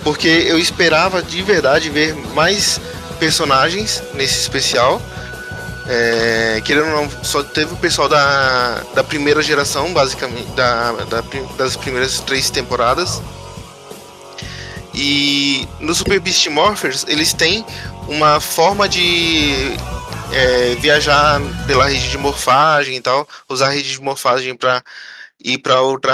porque eu esperava de verdade ver mais personagens nesse especial. É, querendo ou não, só teve o pessoal da, da primeira geração, basicamente, da, da das primeiras três temporadas. E no Super Beast Morphers eles têm uma forma de é, viajar pela rede de morfagem e tal, usar a rede de morfagem para ir para outra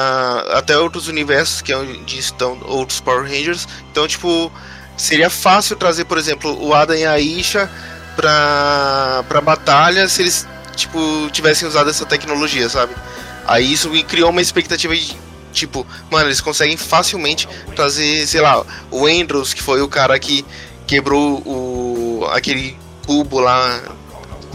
até outros universos que é onde estão outros Power Rangers. Então, tipo, seria fácil trazer, por exemplo, o Adam e a Isha pra, pra batalha se eles tipo tivessem usado essa tecnologia, sabe? Aí isso criou uma expectativa de tipo, mano, eles conseguem facilmente trazer, sei lá, o Andrews, que foi o cara que quebrou o aquele cubo lá,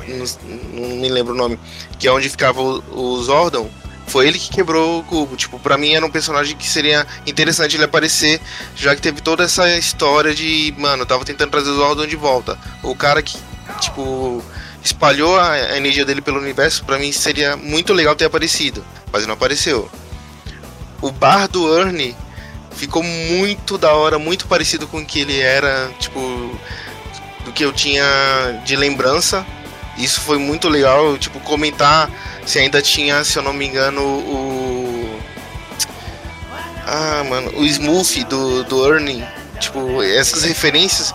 não, não me lembro o nome, que é onde ficava o, o Zordon. Foi ele que quebrou o cubo. Tipo, pra mim era um personagem que seria interessante ele aparecer, já que teve toda essa história de, mano, eu tava tentando trazer o Zordon de volta. O cara que, tipo, espalhou a, a energia dele pelo universo, pra mim seria muito legal ter aparecido, mas não apareceu. O bar do Ernie ficou muito da hora, muito parecido com o que ele era, tipo, do que eu tinha de lembrança. Isso foi muito legal, tipo, comentar se ainda tinha, se eu não me engano, o. Ah, mano, o Smooth do, do Ernie. Tipo, essas referências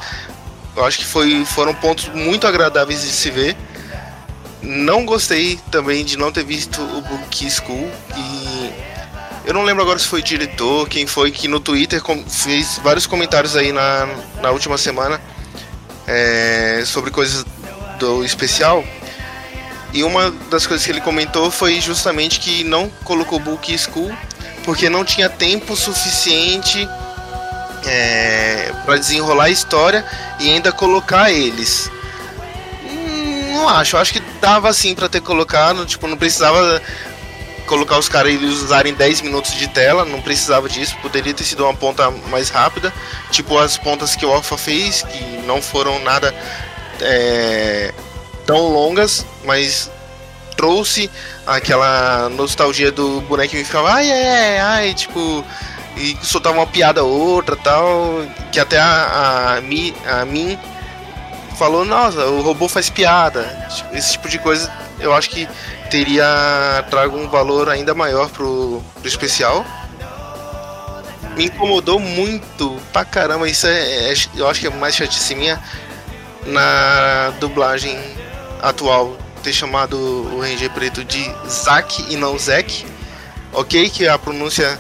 eu acho que foi, foram pontos muito agradáveis de se ver. Não gostei também de não ter visto o Book School. E eu não lembro agora se foi o diretor, quem foi que no Twitter fez vários comentários aí na, na última semana é, sobre coisas do especial. E uma das coisas que ele comentou foi justamente que não colocou Book School porque não tinha tempo suficiente é, para desenrolar a história e ainda colocar eles. Hum, Não acho, acho que dava sim para ter colocado, tipo, não precisava colocar os caras eles usarem 10 minutos de tela, não precisava disso, poderia ter sido uma ponta mais rápida, tipo as pontas que o Alpha fez, que não foram nada é, tão longas, mas trouxe aquela nostalgia do bonequinho que ficava ai, ai, ai, tipo, e soltava uma piada ou outra tal, que até a, a, a falou, nossa, o robô faz piada. Esse tipo de coisa eu acho que teria trago um valor ainda maior pro, pro especial. Me incomodou muito pra caramba, isso é, é- eu acho que é mais chatice minha na dublagem atual ter chamado o Ranger Preto de Zack e não Zack. Ok, que a pronúncia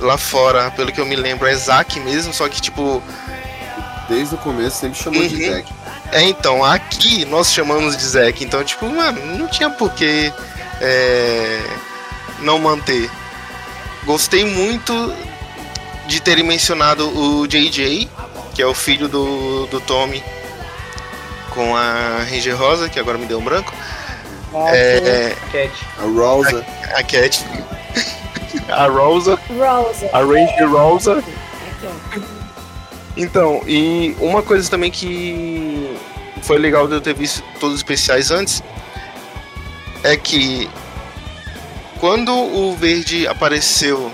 lá fora, pelo que eu me lembro, é Zack mesmo, só que tipo. Desde o começo sempre chamou de Uhum. Zack. É, então, aqui nós chamamos de Zack, então, tipo, mano, não tinha por que é, não manter. Gostei muito de terem mencionado o JJ, que é o filho do, do Tommy com a Ranger Rosa, que agora me deu um branco. É, Cat. A Rosa. A, a Cat. a Rosa. Rosa. A Ranger Rosa. Então, e uma coisa também que foi legal de eu ter visto todos os especiais antes é que quando o Verde apareceu,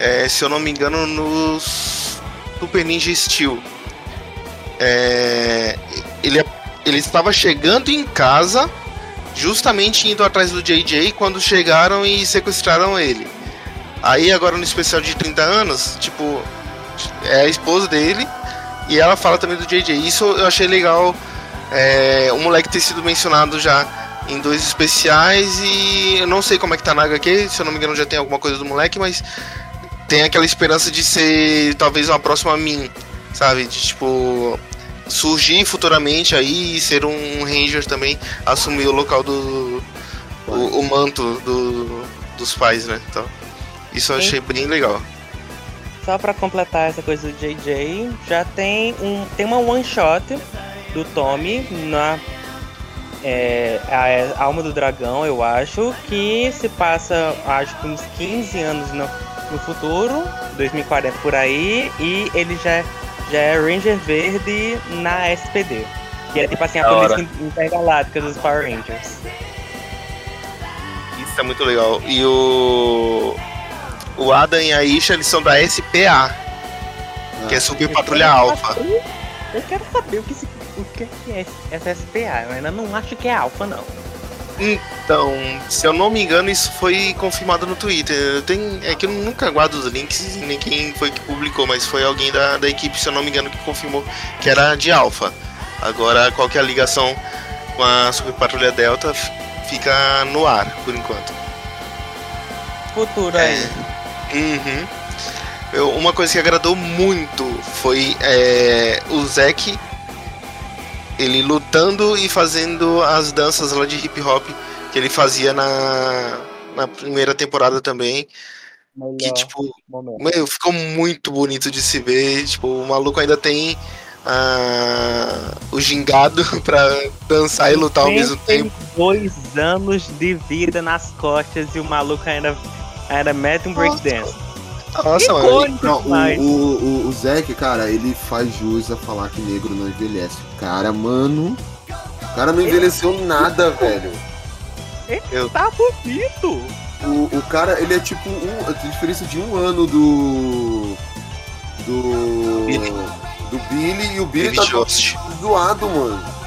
é, se eu não me engano, no Super Ninja Steel, é, ele, ele estava chegando em casa, justamente indo atrás do JJ, quando chegaram e sequestraram ele. Aí agora no especial de 30 anos, tipo, é a esposa dele e ela fala também do JJ. Isso eu achei legal. É, o moleque ter sido mencionado já em dois especiais e eu não sei como é que tá na HQ, se eu não me engano já tem alguma coisa do moleque, mas tem aquela esperança de ser talvez uma próxima Min, sabe? De tipo surgir futuramente aí e ser um Ranger também, assumir o local do. o, o manto do, dos pais, né? Então, isso eu achei bem legal. Só pra completar essa coisa do JJ, já tem um tem uma one shot do Tommy na é, a Alma do Dragão, eu acho, que se passa acho que uns 15 anos no, no futuro, 2040 por aí, e ele já, já é Ranger Verde na SPD. Que é tipo assim a Da hora. polícia intergaláctica dos Power Rangers. Isso é muito legal. E o. O Adam e a Isha, eles são da SPA. Que é Super Patrulha Alpha. Eu quero saber o que, se- o que é essa SPA. Eu ainda não acho que é alfa, não. Então, se eu não me engano, isso foi confirmado no Twitter. Eu tenho, é que eu nunca guardo os links, nem quem foi que publicou, mas foi alguém da, da equipe, se eu não me engano, que confirmou que era de alfa. Agora, qual que é a ligação com a Super Patrulha Delta fica no ar, por enquanto. Futuro É. aí. Uhum. Eu- uma coisa que agradou muito foi é, o Zack ele lutando e fazendo as danças lá de hip hop que ele fazia na, na primeira temporada também. Que, tipo, meu, ficou muito bonito de se ver. Tipo, o maluco ainda tem ah, o gingado pra dançar e lutar ao mesmo tempo. Dois anos de vida nas costas e o maluco ainda, ainda mete um breakdance. Nossa, mano. Icônico Não, o, o, o, o Zack, cara, ele faz jus a falar que negro não envelhece. Cara, mano. O cara não envelheceu nada, velho. Ele tá bonito. O, o cara, ele é tipo um. A diferença de um ano do. Do. Do Billy e o Billy, Billy tá zoado, mano.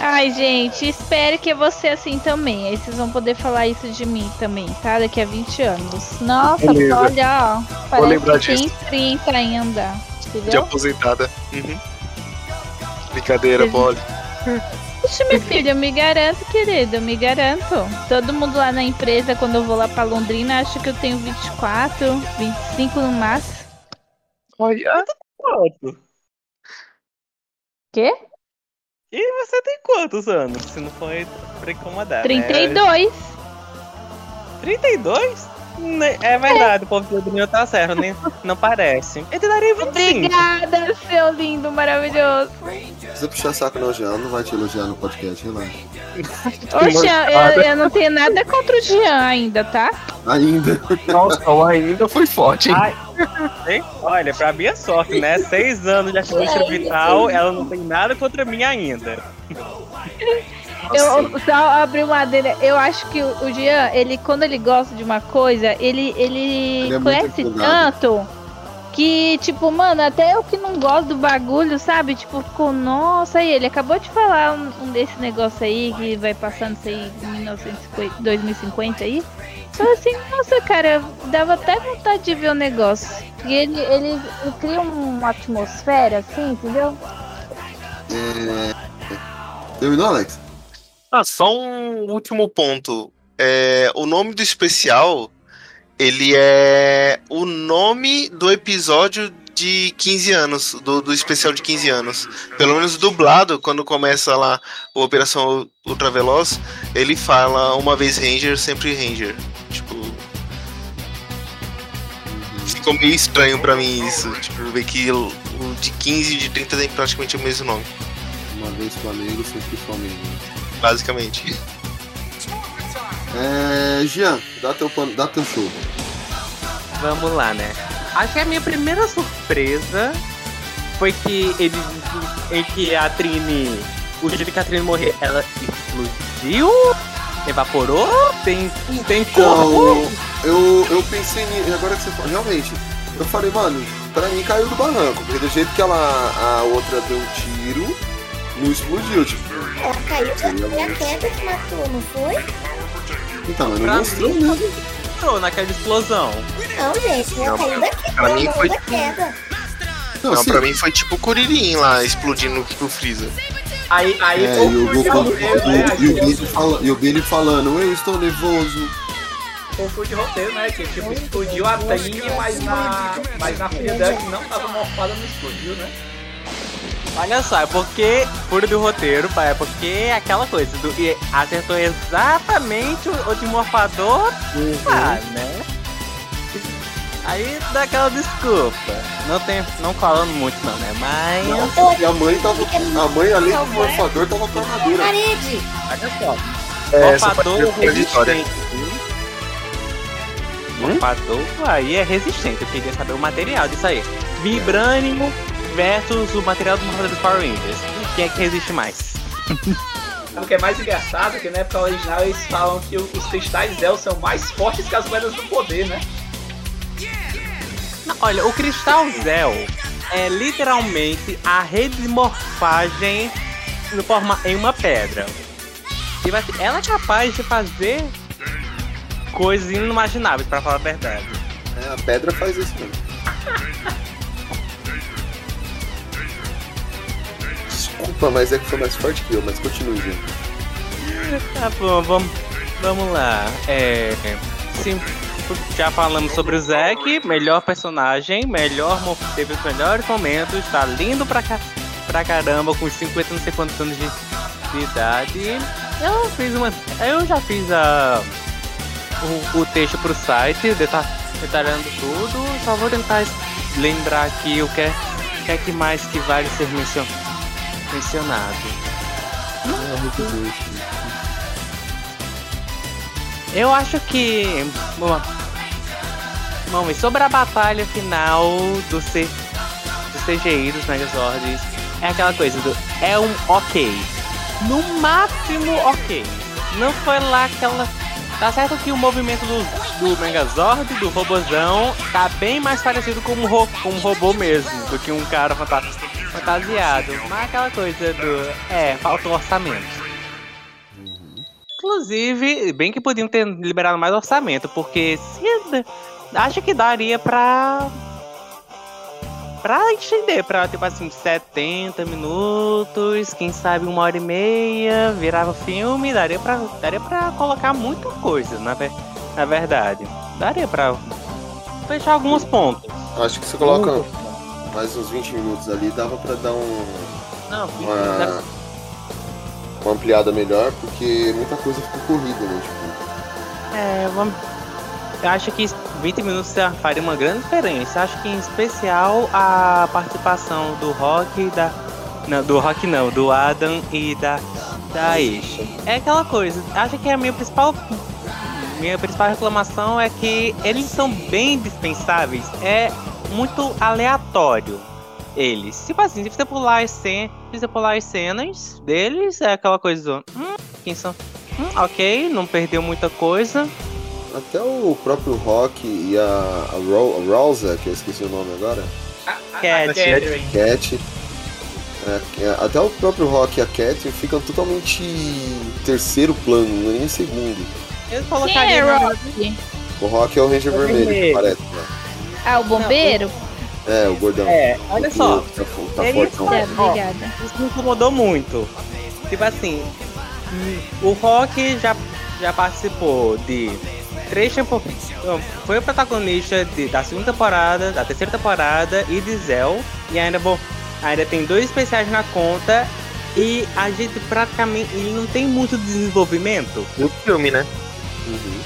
Ai, gente, espero que ser assim também. Aí vocês vão poder falar isso de mim também, tá? Daqui a 20 anos. Nossa, Beleza. olha, ó. Vou Parece lembrar que tem disso. 30 ainda. De Entendeu? aposentada. Uhum. Brincadeira, Polly. Puxa, meu filho, eu me garanto, querido, eu me garanto. Todo mundo lá na empresa, quando eu vou lá pra Londrina, acha que eu tenho 24, 25 no máximo. Olha. Quanto? Quê? E você tem quantos anos? Se não foi pra incomodar. né? 32. 32? Ne- É verdade, o povo do meu tá certo, nem, não parece. Eu te 25. Obrigada, seu lindo, maravilhoso. Não precisa puxar saco não, Jean. Ela não vai te elogiar no podcast, relaxa. Ô, Jean, eu, eu não tenho nada contra o Jean ainda, tá? Ainda. Nossa, o ainda foi forte, hein? Ai, hein? Olha, pra minha sorte, né? Seis anos de atividade vital, ela não tem nada contra mim ainda. Eu só abri uma dele. Eu acho que o Jean, ele, quando ele gosta de uma coisa, ele, ele, Ele é conhece tanto que, tipo, mano, até eu que não gosto do bagulho, sabe? Tipo, ficou, nossa, aí ele acabou de falar um, um desse negócio aí que vai passando aí em 1950, 2050 aí. Falei assim, nossa, cara, dava até vontade de ver o negócio. E ele, ele, ele cria uma atmosfera, assim, entendeu? É... Terminou, Alex? Ah, só um último ponto. É, o nome do especial, ele é o nome do episódio de 15 anos, do, do especial de 15 anos. Pelo menos dublado, quando começa lá a Operação Ultraveloz, ele fala uma vez Ranger, sempre Ranger. Tipo. Ficou meio estranho pra mim isso. Tipo, ver que o de 15 e de 30 tem praticamente o mesmo nome. Uma vez Flamengo, sempre Flamengo. Basicamente. É. Jean, dá teu, pano, dá teu show. Vamos lá, né? Acho que a minha primeira surpresa foi que ele. em que a Trini. O dia que a Trini morreu, ela explodiu? Evaporou? Tem. Tem corpo? Então, eu, eu pensei nisso, agora que você falou, realmente, eu falei, mano, pra mim caiu do barranco, porque do jeito que ela, a outra deu um tiro, não explodiu, tipo. Ela caiu, foi a queda que matou, não foi? Então, mas Pra não mostrou, mim, né? Entrou naquela explosão. Não, gente, ela Não, caiu daqui, pra mim foi- da queda. Não, Não, pra mim foi tipo o Kuririn lá, explodindo o Freeza. Aí, aí É, foi e o, Goku, né? e, o Aí Billy fala, e o Billy falando, eu estou nervoso. Foi o de roteiro, né? Que tipo, explodiu a Trini, mas na, mas na filha dela que não tava morfada não explodiu, né? Olha só, é porque. Furo do roteiro, pai, é porque é aquela coisa. Do, e acertou exatamente o, o de morfador. Ah, né? Aí dá aquela desculpa. Não tem. Não falando muito não, né? Mas. E a mãe tava. A mãe, além do morfador, tava com armadura. Parede! Olha só. É, Morfador é resistente, viu? Morfador aí é resistente. Eu queria saber o material disso aí. Vibranium versus o material do morfador dos Power Rangers. Quem é que resiste mais? O que é mais engraçado é que na época original eles falam que os cristais Zell são mais fortes que as moedas do poder, né? Não, olha, o Cristal Zell, é literalmente a redimorfagem no forma, em uma pedra. Assim, ela é capaz de fazer coisas inimagináveis, pra falar a verdade. É, a pedra faz isso mesmo. Desculpa, mas é que foi mais forte que eu, mas continue, gente. Tá bom, vamos, vamos lá. É, sim, já falamos sobre o Zack, melhor personagem, melhor, teve os melhores momentos, tá lindo pra, ca- pra caramba, com 50 não sei quantos anos de, de idade. Eu fiz uma. Eu já fiz a, o, o texto pro site, deta, detalhando tudo. Só vou tentar lembrar aqui o que é, o que, é que mais que vale ser mencion, mencionado. Eu acho que. Bom, bom, e sobre a batalha final do, C, do CGI dos Megazords, é aquela coisa do. É um ok. No máximo ok. Não foi lá aquela. Tá certo que o movimento do, do Megazord, do robozão, tá bem mais parecido com um, ro, com um robô mesmo, do que um cara fanta- fantasiado. Mas aquela coisa do. É, falta orçamento. Inclusive, bem que podiam ter liberado mais orçamento, porque se acho que daria pra. Pra estender pra, tipo assim, 70 minutos, quem sabe uma hora e meia, virava filme, daria pra, daria pra colocar muita coisa, na, na verdade. Daria pra fechar alguns pontos. Acho que você coloca mais uns 20 minutos ali, dava pra dar um. Não, uma, uma ampliada melhor, porque muita coisa ficou corrida, né? Tipo, É, vamos. Eu acho que 20 minutos faria uma grande diferença. Acho que em especial a participação do Rock da. Não, do Rock não, do Adam e da. Da Aisha. É aquela coisa, acho que a minha principal. Minha principal reclamação é que eles são bem dispensáveis. É muito aleatório. Eles. Tipo assim, se você pular as. Se você pular as cenas deles, é aquela coisa. Hum, quem são? Hum, ok, não perdeu muita coisa. Até o próprio Rock e a, a, Ro, a Rosa, que eu esqueci o nome agora. Cat. Cat. É, é, até o próprio Rock e a Cat ficam totalmente em terceiro plano, não é nem em segundo. Eu Quem colocaria. é na- Rock? O Rock é o Ranger É o vermelho, que vermelho. parece. Né? Ah, o bombeiro? É, o gordão. É, olha O só. Tá, tá Ele fortão. foi- É, ó, obrigada. Isso me incomodou muito. Tipo assim, o Rock já, já participou de três temporadas. Foi o protagonista de- da segunda temporada, da terceira temporada e de Zell. E ainda, vou, ainda tem dois especiais na conta. E a gente praticamente. Ele não tem muito desenvolvimento. No filme, né? Uhum.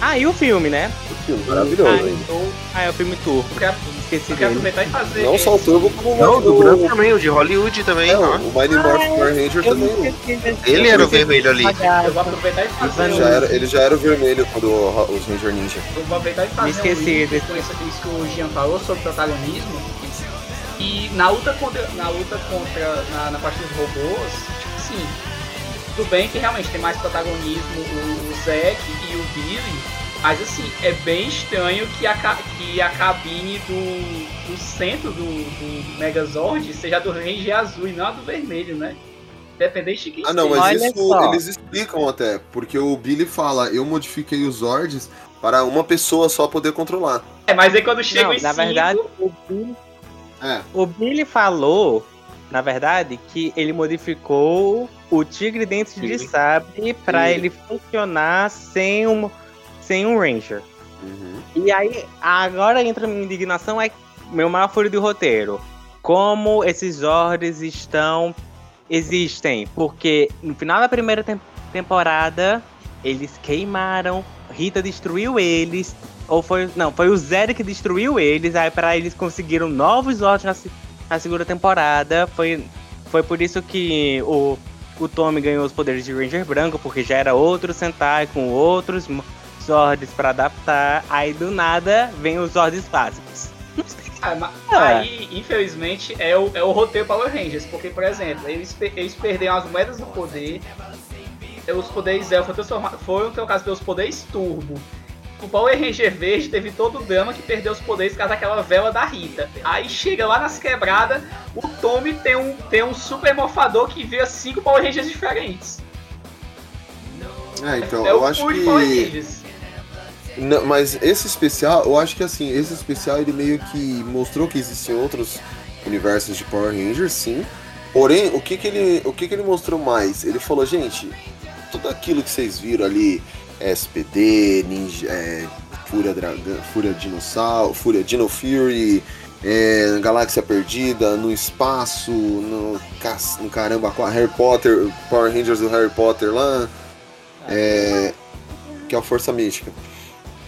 Ah, e o filme, né? O filme, maravilhoso, ah, hein? então- ah, é o filme turco. Quero, Esqueci eu dele. aproveitar e fazer. Não só o Turbo, como Não, do o, branco também, o de Hollywood também. é, ó. o Mighty Morphin Power Ranger Eu não também. Ele era o vermelho ali. Eu vou aproveitar e fazer. Já era, ele já era o vermelho quando o- os Ranger Ninja. Eu vou aproveitar e fazer Me esqueci um desse- com isso, isso que o Jean falou sobre protagonismo. E na luta contra. Na luta contra. Na, na parte dos robôs, tipo assim. Tudo bem que realmente tem mais protagonismo o, o Zack e o Billy. Mas assim, é bem estranho que a, que a cabine do, do centro do, do Megazord seja do Ranger azul e não a do vermelho, né? Independente de quem Ah, não, mas Olha isso só. eles explicam até, porque o Billy fala: eu modifiquei os Zords para uma pessoa só poder controlar. É, mas aí quando chega Não, os na cinco, verdade, o Billy, É, o Billy falou, na verdade, que ele modificou o Tigre Dentes de. Sabre para ele funcionar sem um, sem um Ranger. uhum. E aí, agora entra a minha indignação, é meu maior furo do roteiro. Como esses Zords estão. existem. Porque no final da primeira tem- temporada, eles queimaram, Rita destruiu eles. Ou foi. Não, foi o Zero que destruiu eles. Aí para eles conseguiram novos Zords na, na segunda temporada. Foi, foi por isso que o, o Tommy ganhou os poderes de Ranger Branco, porque já era outro Sentai com outros Zords para adaptar. Aí do nada vem os Zords básicos. Ah, Ah. Aí, infelizmente, é o, é o roteiro Power Rangers, porque, por exemplo, eles, eles perderam as moedas do poder, os poderes Zell foram trocados pelos poderes Turbo. o Power Ranger verde teve todo o drama que perdeu os poderes por causa daquela vela da Rita. Aí chega lá nas quebradas, o Tommy tem um, tem um super morfador que vira cinco Power Rangers diferentes. É, então, é eu o acho full de Power que. Não, mas esse especial, eu acho que assim, esse especial ele meio que mostrou que existem outros universos de Power Rangers, sim. Porém, o que que ele, o que que ele mostrou mais? Ele falou, gente, tudo aquilo que vocês viram ali, SPD, Ninja, é, Fúria Dragão, Fúria Dinossauro, Fúria Dino Fury, é, Galáxia Perdida, no espaço, no, no caramba, com a Harry Potter, Power Rangers do Harry Potter lá, é, que é a Força Mística.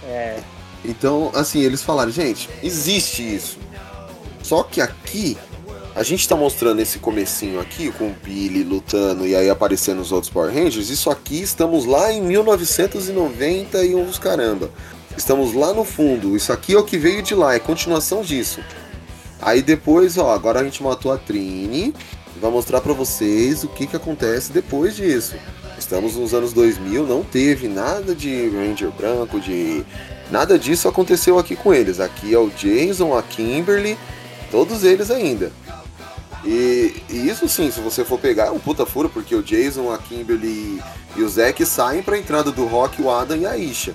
É. Então, assim, eles falaram, gente, existe isso. Só que aqui, a gente tá mostrando esse comecinho aqui, com o Billy lutando e aí aparecendo os outros Power Rangers. Isso aqui, estamos lá em 1990 e uns caramba. Estamos lá no fundo. Isso aqui é o que veio de lá, é continuação disso. Aí depois, ó, agora a gente matou a Trini. Vai mostrar pra vocês o que que acontece depois disso. Estamos nos anos 2000, não teve nada de Ranger branco, de nada disso aconteceu aqui com eles. Aqui é o Jason, a Kimberly, todos eles ainda. E, e isso sim, se você for pegar, é um puta furo, porque o Jason, a Kimberly e o Zack saem pra entrada do Rock, o Adam e a Isha.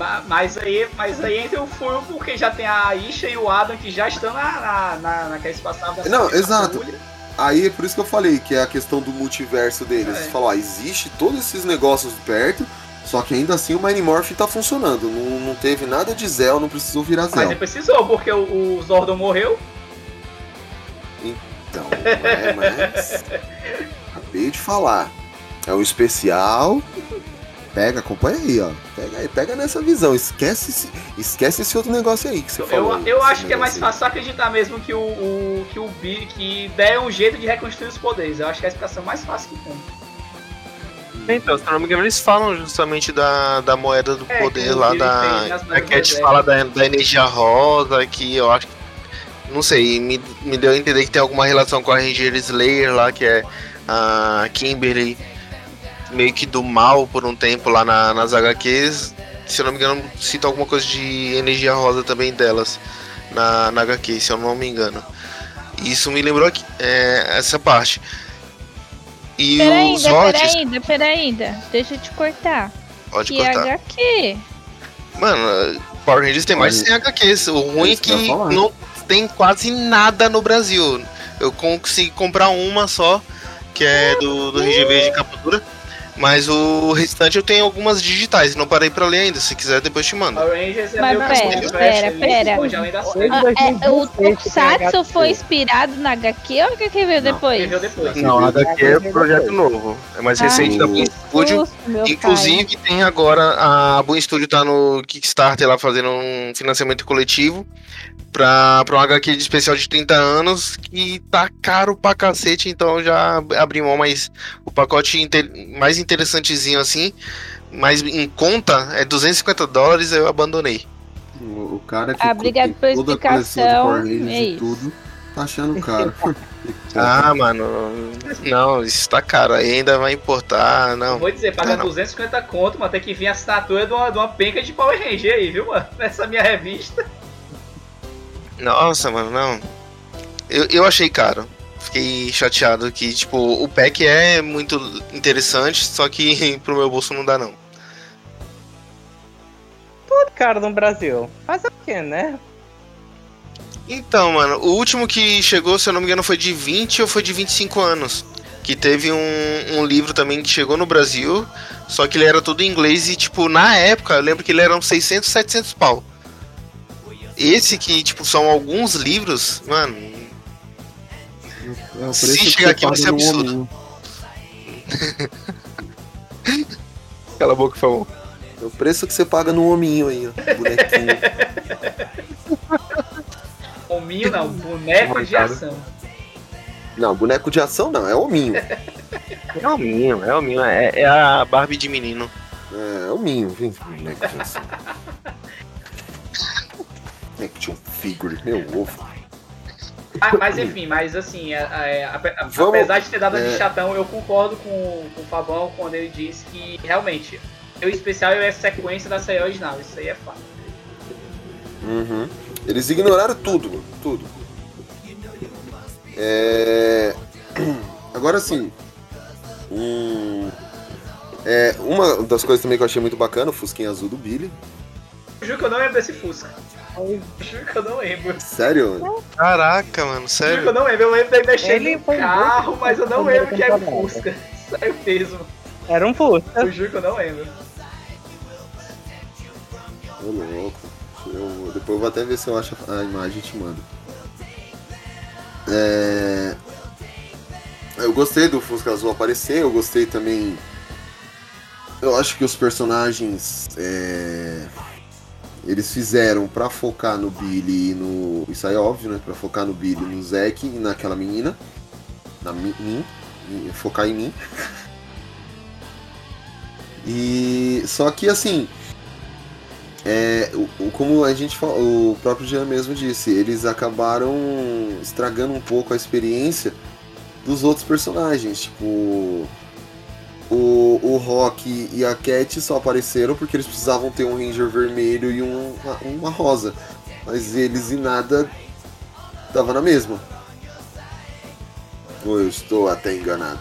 Ma- Mas aí, mas aí entra o furo porque já tem a Isha e o Adam que já estão na, na, na, naquela espaçada da Não, exato. patrulha. Aí é por isso que eu falei que é a questão do multiverso deles. É. Ó, existe todos esses negócios perto, só que ainda assim o Minimorph tá funcionando. Não, não teve nada de Zell, não precisou virar Mas Zell. nem precisou, porque o, o Zordon morreu. Então, é, mas. Acabei de falar. É um especial. Pega, acompanha aí, ó. Pega aí, pega nessa visão. Esquece, esse- esquece esse outro negócio aí que você falou. Eu, aí, eu esse acho que é mais fácil acreditar mesmo que o, o que o Bi, que deram um jeito de reconstruir os poderes. Eu acho que é a explicação mais fácil que tem. Então, se não me engano, eles falam justamente da, da moeda do É, poder lá da. nas A Cat fala da, da energia rosa, que eu acho que. Não sei, me, me deu a entender que tem alguma relação com a Ranger Slayer lá, que é a Kimberly, meio que do mal por um tempo lá na- nas HQs. Se eu não me engano, cita alguma coisa de energia rosa também delas na, na HQ, se eu não me engano. Isso me lembrou aqui, é, essa parte. E Pera os ainda, pera Hordes. ainda, pera ainda. Deixa eu te cortar. Pode que cortar. HQ? Mano, Power Rangers tem mais de 100 HQs. O ruim é que que não tem quase nada no Brasil. Eu consegui comprar uma só, que é do, do RGB de capa dura. Mas o restante eu tenho algumas digitais. Não parei pra ler ainda. Se quiser, depois te mando. É Mas pera, pera, pera. Ah, é, o tem Tokusatsu foi inspirado na HQ ou a HQ veio depois? Veio depois. Não, a HQ é projeto novo. É mais Ah, recente da Boom Studio. Inclusive tem agora a Boom Studio tá no Kickstarter lá fazendo um financiamento coletivo pra, pra um HQ de especial de 30 anos que tá caro pra cacete, então eu já abri mão, mas o pacote inte- mais interessantezinho assim, mas em conta é 250 dólares, eu abandonei. O, o cara que Ah, obrigado tem pela toda a coleção de Power é e tudo, tá achando caro. Ah, mano, não, isso tá caro, aí ainda vai importar, não. Vou dizer, paga não. 250 conto, mas tem que vir a assinatura de uma, de uma penca de Power Ranger aí, viu, mano? Nessa minha revista. Nossa, mano, não. Eu, eu achei caro. Fiquei chateado que, tipo, o pack é muito interessante, só que pro meu bolso não dá, não. Tudo caro no Brasil. Mas é o que, né? Então, mano, o último que chegou, se eu não me engano, foi de 20 ou foi de 25 anos. Que teve um, um livro também que chegou no Brasil, só que ele era todo em inglês e, tipo, na época, eu lembro que ele era uns 600, 700 pau. Esse que, tipo, são alguns livros, mano, É Se chegar aqui vai ser absurdo. hominho. cala a boca, favor. É o preço que você paga no hominho aí, ó. Bonequinho. Hominho não, boneco de ação. não, boneco de ação não, é hominho. É o minho, é o minho, é, é a Barbie de menino. É, hominho, vem. Boneco de ação. Figure, meu ovo. Ah, mas enfim, mas assim, a- a- a- Vamos- apesar de ter dado a de é. chatão, eu concordo com, com o Fabão quando ele diz que realmente O especial é a sequência da série original, isso aí é fato. Uhum. Eles ignoraram tudo, tudo. É... Agora sim. Um... É, uma das coisas também que eu achei muito bacana, o Fusquinha Azul do Billy. Eu juro que eu não lembro desse Fusca. Eu juro que eu não lembro. Sério? mano? Caraca, mano, Eu juro que sério. eu não lembro. Eu lembro dele mexendo Ele no carro, mas eu não lembro que era um. Fusca. Sério mesmo. Era um Fusca. Eu juro que eu não lembro. Ô louco. Eu, depois eu vou até ver se eu acho a imagem e te mando. É... Eu gostei do Fusca Azul aparecer, eu gostei também. Eu acho que os personagens. é, Eles fizeram pra focar no Billy e no. Isso aí é óbvio, né? Pra focar no Billy, no Zack e naquela menina. Na mi- mim. Focar em mim. E. Só que assim. É, o, como a gente o próprio Jean mesmo disse, eles acabaram estragando um pouco a experiência dos outros personagens. Tipo, o, o Rock e a Cat só apareceram porque eles precisavam ter um Ranger vermelho e um, uma, rosa. Mas eles e nada tava na mesma. Ou eu estou até enganado.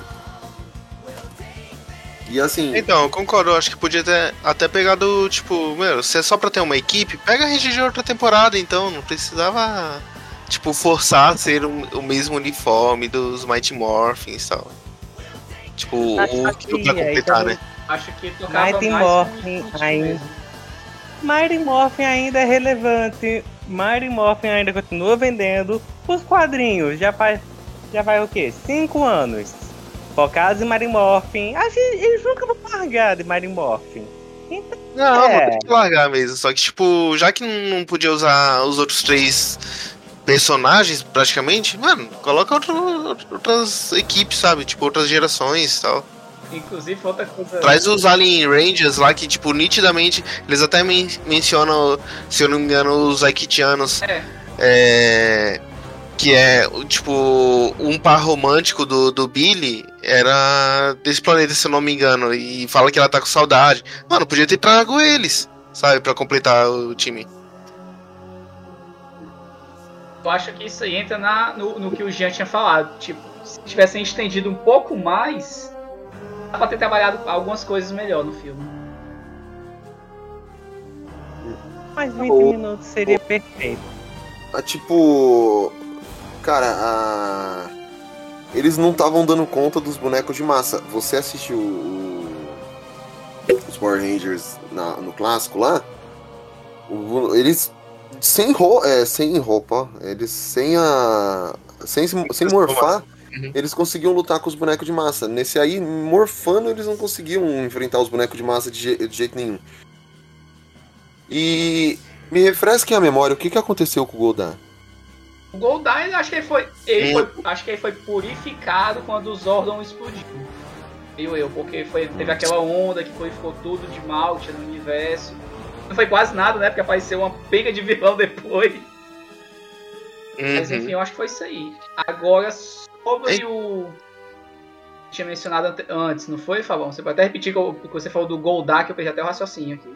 E assim. Então, eu concordo, eu acho que podia ter até pegado, tipo, meu, se é só pra ter uma equipe, pega a Ranger de outra temporada, então, não precisava, tipo, forçar a ser um- o mesmo uniforme dos Mighty Morphins e tal. Tipo, o Acho pra que completar, aí né? Acho que tocava Mighty mais Morphin ainda. mesmo. Mighty Morphin ainda é relevante. Mighty Morphin ainda continua vendendo. Os quadrinhos já faz. Já vai o quê? Cinco anos. Focados em Mighty Morphin. A gente, eles nunca vão largar de Mighty Morphin. Então, Não, É. tem que largar mesmo. Só que, tipo, já que não podia usar os outros três personagens, praticamente, mano, coloca outro- outras equipes, sabe? Tipo, outras gerações e tal. Inclusive, outra coisa. Traz os Alien Rangers lá que, tipo, nitidamente, eles até men mencionam, se eu não me engano, os Aikitianos. É. É, que é, tipo, um par romântico do, do Billy era desse planeta, se eu não me engano. E fala que ela tá com saudade. Mano, podia ter trago eles, sabe, pra completar o time. Eu acho que isso aí entra na, no, no que o Jean tinha falado. Tipo, se tivessem estendido um pouco mais, dá pra ter trabalhado algumas coisas melhor no filme. mais 20 Ô, minutos seria perfeito. Ah, tipo. Cara, a... eles não estavam dando conta dos bonecos de massa. Você assistiu o... os Power Rangers na- no clássico lá? O- Eles sem, ro... é, sem roupa, eles sem a. Sem, se- sem morfar, eles conseguiam lutar com os bonecos de massa. Nesse aí, morfando, eles não conseguiam enfrentar os bonecos de massa de, je- de jeito nenhum. E me refresquem a memória, o que, que aconteceu com o Goldar? O Goldar, eu acho que ele foi, ele foi, acho que ele foi purificado quando o Zordon explodiu. Eu, eu, porque foi, teve aquela onda que foi, ficou tudo de malte no universo. Não foi quase nada, né? Porque apareceu uma pega de vilão depois. Mas Uhum. enfim, eu acho que foi isso aí. Agora, sobre o. Tinha mencionado ante- antes, não foi, Fabão? Você pode até repetir que, eu- que você falou do Goldar, que eu perdi até o raciocínio aqui.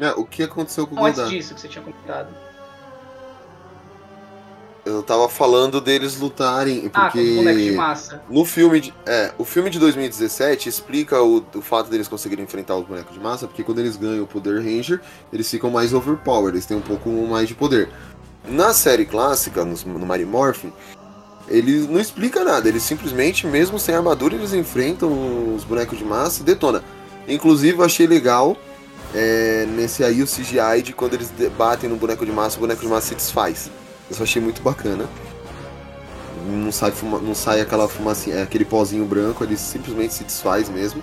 É, o que aconteceu com o Não, antes Goldar? disso que você tinha comentado. Eu tava falando deles lutarem, Ah, porque bonecos de massa. no filme de, é, o filme de 2017 explica o, o fato deles conseguirem enfrentar os bonecos de massa, porque quando eles ganham o poder Ranger, eles ficam mais overpowered, eles têm um pouco mais de poder. Na série clássica, no, no Mighty Morphin, ele não explica nada, eles simplesmente, mesmo sem armadura, eles enfrentam os bonecos de massa e detona. Inclusive, eu achei legal é, nesse aí o CGI de quando eles batem no boneco de massa, o boneco de massa se desfaz. Isso eu achei muito bacana. Não sai, fuma- não sai aquela fumacinha, aquele pozinho branco, ele simplesmente se desfaz mesmo.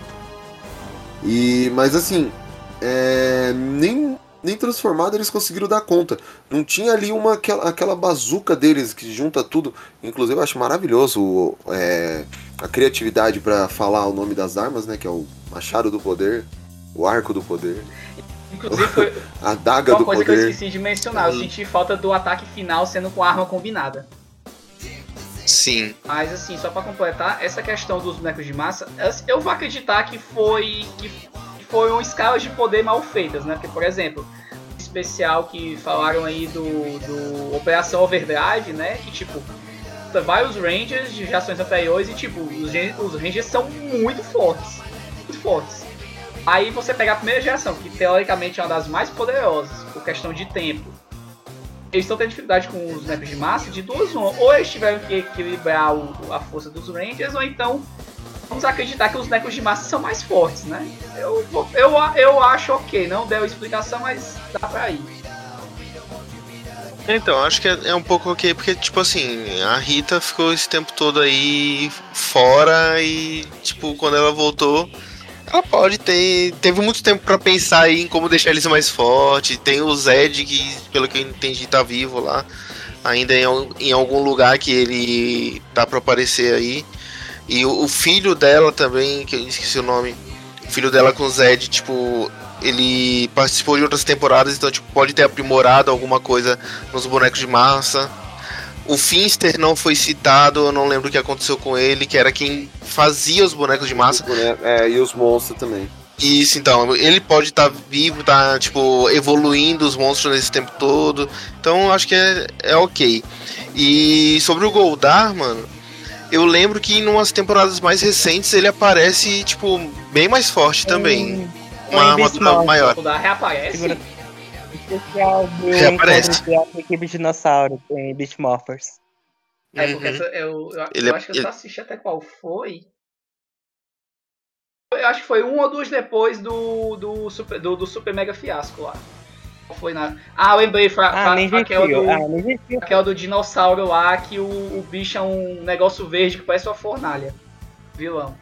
E, mas assim, é, nem, nem transformado eles conseguiram dar conta. Não tinha ali uma, aquela, aquela bazuca deles que junta tudo. Inclusive eu acho maravilhoso é, a criatividade para falar o nome das armas, né? Que é o Machado do Poder, o Arco do Poder, Inclusive, foi a Daga uma do coisa que eu Poder. esqueci de mencionar. Eu senti falta do ataque final sendo com arma combinada. Sim. Mas assim, só pra completar, essa questão dos bonecos de massa, eu vou acreditar que foi que, que foram escalas de poder mal feitas, né? Porque, por exemplo, especial que falaram aí do, do Operação Overdrive, né? Que tipo, vários Rangers de gerações anteriores e tipo, os, os Rangers são muito fortes. Muito fortes. Aí você pega a primeira geração, que teoricamente é uma das mais poderosas, por questão de tempo. Eles estão tendo dificuldade com os snaps de massa de duas uma. Ou eles tiveram que equilibrar o, a força dos Rangers, ou então vamos acreditar que os necos de massa são mais fortes, né? Eu, eu, eu acho ok, não deu explicação, mas dá pra ir. Então, acho que é, é, um pouco ok, porque, tipo assim, a Rita ficou esse tempo todo aí fora e, tipo, quando ela voltou, ela pode ter. Teve muito tempo para pensar em como deixar eles mais fortes. Tem o Zed, que, pelo que eu entendi, tá vivo lá. Ainda em, em algum lugar que ele tá pra aparecer aí. E o, o, filho dela também, que eu esqueci o nome. O filho dela com o Zed, tipo, ele participou de outras temporadas, então tipo, pode ter aprimorado alguma coisa nos bonecos de massa. O Finster não foi citado, eu não lembro o que aconteceu com ele, que era quem fazia os bonecos de massa. É, e os monstros também. Isso, então, ele pode estar tá vivo, tá, tipo, evoluindo os monstros nesse tempo todo. Então, acho que é, é ok. E sobre o Goldar, mano, eu lembro que em umas temporadas mais recentes ele aparece, tipo, bem mais forte também. uma armadura maior. O da reaparece? Especial do reaparece. equipe dinossauro em Beast Morphers. É, porque uhum. eu, eu, ele, eu acho que eu só assisti até qual foi. Eu acho que foi um ou dois depois do, do, super, do, do Super Mega Fiasco lá. Foi na... Ah, lembrei, foi, ah, foi aquela, do, ah, aquela do dinossauro lá que o, o bicho é um negócio verde que parece uma fornalha. Vilão.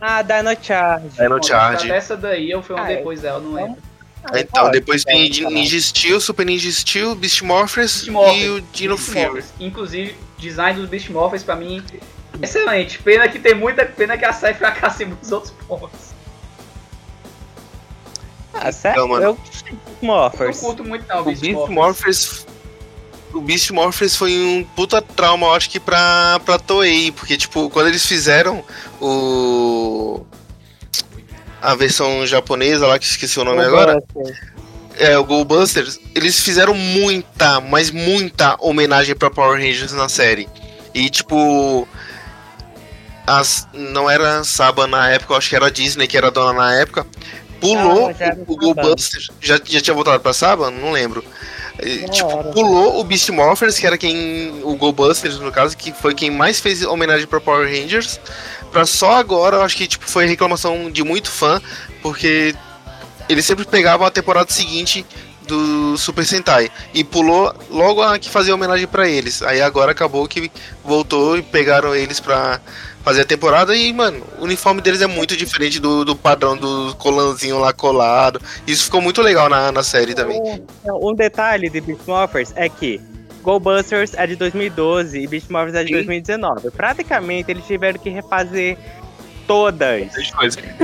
Ah, Dino Charge. Dino Charge. Essa daí eu fui um ah, depois dela, não lembro. Ah, então, depois tem Ninja Steel, Super Ninja Steel, Beast Morphers, e o Dino Fury. Inclusive, design dos Beast Morphers pra mim, excelente. Pena que tem muita pena que a série fracasse em muitos outros pontos. Ah, sério? Então, eu Morphers. Não curto muito não, o Beast, Beast Morphers. O Beast Morphers foi um puta trauma, eu acho que pra, pra Toei, porque, tipo, quando eles fizeram o. A versão japonesa lá, que esqueci o nome agora. É, o Go Busters, eles fizeram muita, mas muita homenagem pra Power Rangers na série. E, tipo. As, não era Saba na época, eu acho que era a Disney que era dona na época pulou ah, o Goldbuster. Já, já tinha voltado pra Saba? Não lembro. tipo, pulou o Beast Morphers, que era quem. O Goldbusters, no caso, que foi quem mais fez homenagem pra Power Rangers. Pra só agora, eu acho que tipo, foi reclamação de muito fã, porque ele sempre pegava a temporada seguinte do Super Sentai e pulou logo a que fazia homenagem para eles. Aí agora acabou que voltou e pegaram eles pra fazer a temporada e, mano, o uniforme deles é muito diferente do, do padrão do colanzinho lá colado. Isso ficou muito legal na, na série também. Um, um detalhe de Beast Morphers é que Goldbusters é de 2012 e Beast Morphers é de Sim. 2019. Praticamente eles tiveram que refazer todas.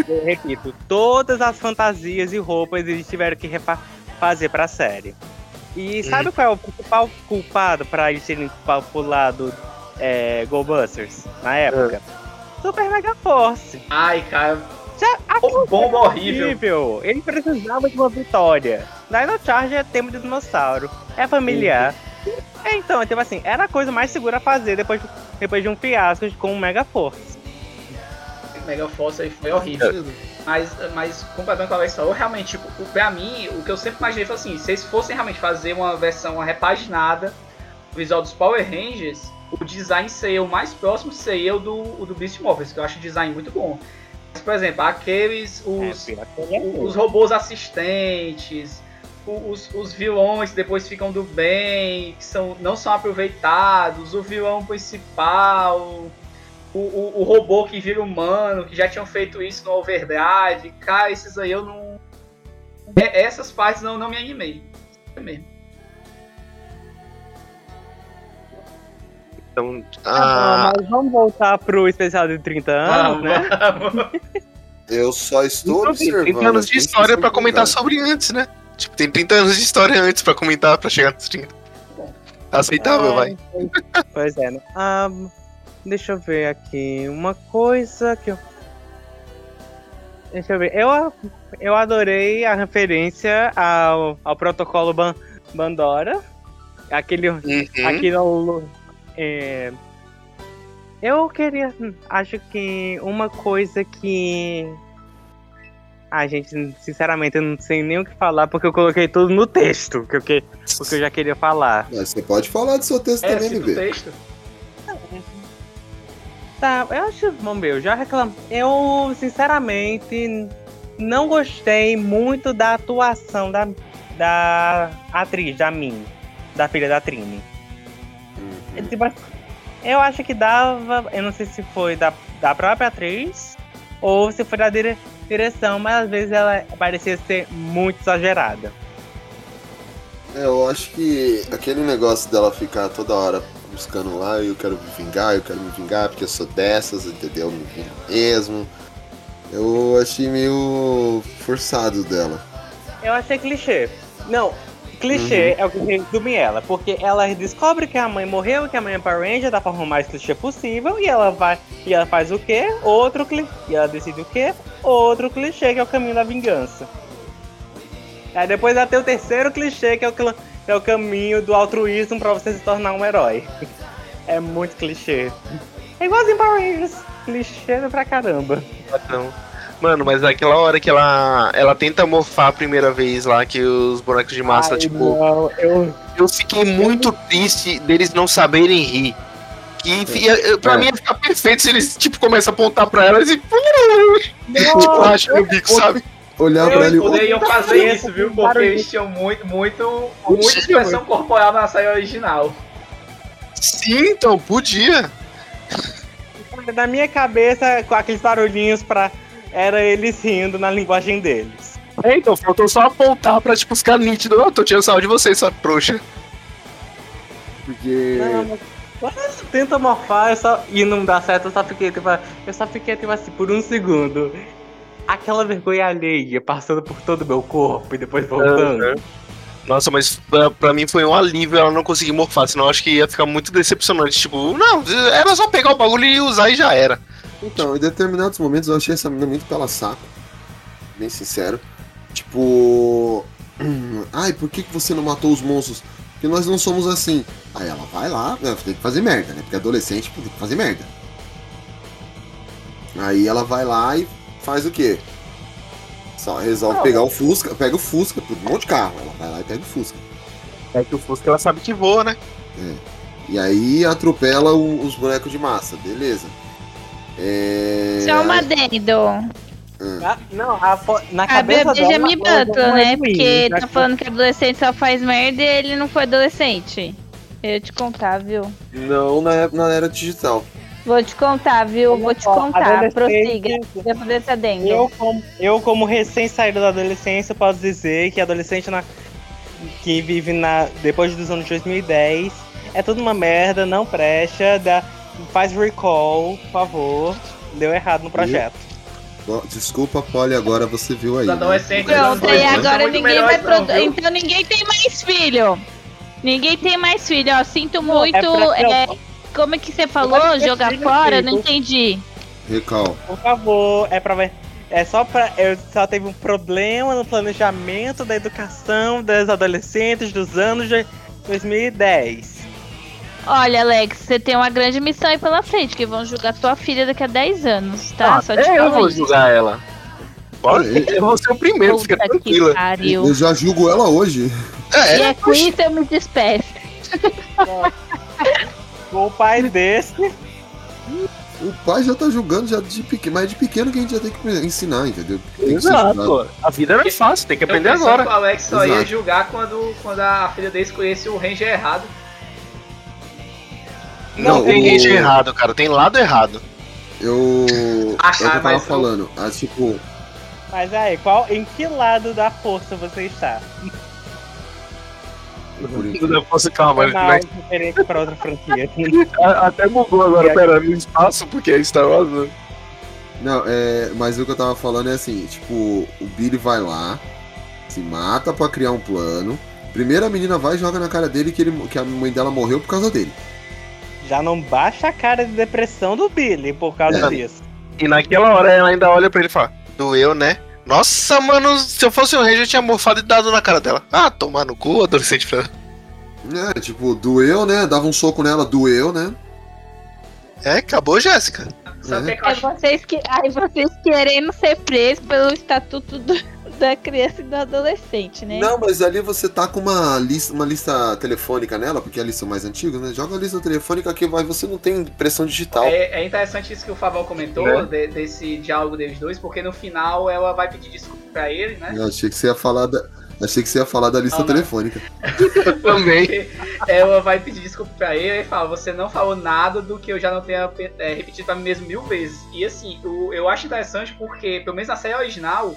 Eu repito, todas as fantasias e roupas eles tiveram que refazer pra série. E sabe hum. qual é o principal culpado para eles terem pulado é, Goldbusters na época. É. Super Mega Force. Ai, cara. Já, o bomba horrível. horrível. Ele precisava de uma vitória. Dino Charge é tema de dinossauro. É familiar. É, então, tipo assim, era a coisa mais segura a fazer depois, depois de um fiasco com o Mega Force. Mega Force aí foi horrível. Mas, mas comparando com a versão, realmente, tipo, pra mim, o que eu sempre imaginei foi assim, se eles fossem realmente fazer uma versão uma repaginada, visual dos Power Rangers, o design seria o mais próximo seria o do, o do Beast Morphers, que eu acho o design muito bom. Mas, por exemplo, aqueles. Os, é, os robôs assistentes, os, os vilões que depois ficam do bem, que são, não são aproveitados, o vilão principal, o, o, o robô que vira humano, que já tinham feito isso no Overdrive. Cara, esses aí eu não. É, essas partes não, não me animei. É mesmo. Então, ah, mas vamos voltar pro especial de 30 anos, né? Eu só estou observando. 30 anos de história para comentar sobre antes, né? Tipo, tem 30 anos de história antes para comentar para chegar nos 30. Aceitável, vai. Pois é, né? Um, deixa eu ver aqui. Uma coisa que eu. Deixa eu ver. Eu, eu adorei a referência ao, ao protocolo Ban, Bandora. Aquele. Aquele. É, eu queria. Acho que uma coisa que. Ah, gente, sinceramente, eu não sei nem o que falar porque eu coloquei tudo no texto, que eu, que, porque eu já queria falar. Mas você pode falar do seu texto É, também, o bebê. texto. Tá, eu acho. Vamos ver, eu já reclamo. Eu, sinceramente, não gostei muito da atuação da, da atriz, da Min, da filha da Trini. É, tipo, Eu acho que dava. Eu não sei se foi da, da própria atriz ou se foi da dire- direção, mas às vezes ela parecia ser muito exagerada. É, eu acho que aquele negócio dela ficar toda hora buscando lá, eu quero me vingar, eu quero me vingar porque eu sou dessas, entendeu? Me vingo mesmo. Eu achei meio forçado dela. Eu achei clichê. Não, clichê Uhum. é o que resume ela, porque ela descobre que a mãe morreu, que a mãe é Power Ranger da forma mais clichê possível, e ela vai. E ela faz o quê? Outro clichê. E ela decide o quê? Outro clichê, que é o caminho da vingança. Aí depois ela tem o terceiro clichê, que é o, que é o caminho do altruísmo pra você se tornar um herói. É muito clichê. É igualzinho Power Rangers. Clichê pra caramba. Não. Mano, mas aquela hora que ela, ela tenta morfar a primeira vez lá, que os bonecos de massa, Ai, tipo. não, eu... eu fiquei muito triste deles não saberem rir. Que ia- pra É. mim ia ficar perfeito se eles, tipo, começam a apontar pra elas e. tipo, acho no bico, sabe? Olhar pra Eu ele. poderiam fazer isso, viu? Porque eles tinham muito, muito, muita expressão corporal na série original. Sim, então, podia. Na minha cabeça, com aqueles barulhinhos pra. Era eles rindo na linguagem deles. É, então, faltou só apontar pra, tipo, ficar nítido. Eu tô tirando sal de vocês, sua trouxa. Porque. Não, mas tenta morfar eu só, e não dá certo, eu só fiquei tipo, eu só fiquei tipo assim por um segundo. Aquela vergonha alheia passando por todo o meu corpo e depois voltando. Nossa, mas pra, pra mim foi um alívio ela não conseguir morfar, senão eu acho que ia ficar muito decepcionante. Tipo, não, era só pegar o bagulho e usar e já era. Então, em determinados momentos eu achei essa menina muito pela saco. Bem sincero. Tipo. Ai, por que, que você não matou os monstros? Porque nós não somos assim. Aí ela vai lá, né, tem que fazer merda, né? Porque adolescente tem que fazer merda. Aí ela vai lá e faz o quê? Só resolve pegar o Fusca, pega o Fusca, um monte de carro. Ela vai lá e pega o Fusca. É que o Fusca ela sabe que voa, né? É. E aí atropela o- os bonecos de massa, beleza. É... Só um adendo. Ah, não, a na A cabeça Bebê dela. Butler, não é né? Porque né? tá falando que adolescente só faz merda e ele não foi adolescente. Eu ia te contar, viu? Não na, na era digital. Vou te contar, viu? Vou te contar. Prossiga. Depois desse adendo. Eu como, eu, como recém-saído da adolescência, posso dizer que adolescente na, que vive na, depois dos anos 2010 é tudo uma merda, não presta, dá, faz recall, por favor. Deu errado no projeto. Ó, Desculpa, Polly, agora você viu aí. Os né? Pronto, e agora ninguém vai melhores não, produ- viu? Então ninguém tem mais filho. Ninguém tem mais filho, ó. Sinto Não, muito. é pra- é, Como é que você falou? Agora Jogar filho, fora? filho. Não entendi. Recal. Por favor, é pra ver. É só pra. Eu só teve um problema no planejamento da educação das adolescentes dos anos de 2010. Olha, Alex, você tem uma grande missão aí pela frente, que vão julgar tua filha daqui a 10 anos, tá? Ah, Só te é, eu vou isso. julgar ela. Pode, eu vou ser o primeiro, fica Puta tranquila. pariu. Eu já julgo ela hoje. E é com isso eu me despeço. O pai desse. O pai já tá julgando já de pequeno, mas é de pequeno que a gente já tem que ensinar, entendeu? Tem Exato, a vida não é fácil, tem que aprender eu agora. que o Alex só ia Exato. julgar quando, quando a filha dele escolhesse o Ranger errado. Não, Não, tem o- errado, cara, tem lado errado. Eu. Ah, é o que eu ah, tava mas eu- falando. Ah, tipo, Mas aí, qual, em que lado da força você está? Não fosse calma, né? diferente pra outra franquia. Até bugou agora, pera, no espaço, porque é Star Wars. né? Não, é. Mas o que eu tava falando é assim, tipo, o Billy vai lá, se mata pra criar um plano. Primeiro a menina vai e joga na cara dele que, ele, que a mãe dela morreu por causa dele. Já não baixa a cara de depressão do Billy por causa É. disso. E naquela hora ela ainda olha pra ele e fala: Doeu, né? Nossa, mano, se eu fosse um Ranger, eu tinha morfado e dado na cara dela. Ah, tomar no cu, adolescente. É, tipo, doeu, né? Dava um soco nela, doeu, né? É, acabou, Jéssica. É acho? vocês, que, aí vocês querendo ser presos pelo estatuto do- da criança e do adolescente, né? Não, mas ali você tá com uma lista, uma lista telefônica nela, porque ali são mais antigos, né? Joga a lista telefônica que vai, você não tem impressão digital. É, é interessante isso que o Fabão comentou, Né? de- desse diálogo deles dois, porque no final ela vai pedir desculpa pra ele, né? Eu achei que você ia falar da. Achei que você ia falar da lista Não, não. telefônica. Também. Ela vai pedir desculpa pra ele e fala: Você não falou nada do que eu já não tenha é, repetido pra mim mesmo mil vezes. E assim, o- eu acho interessante porque, pelo menos na série original,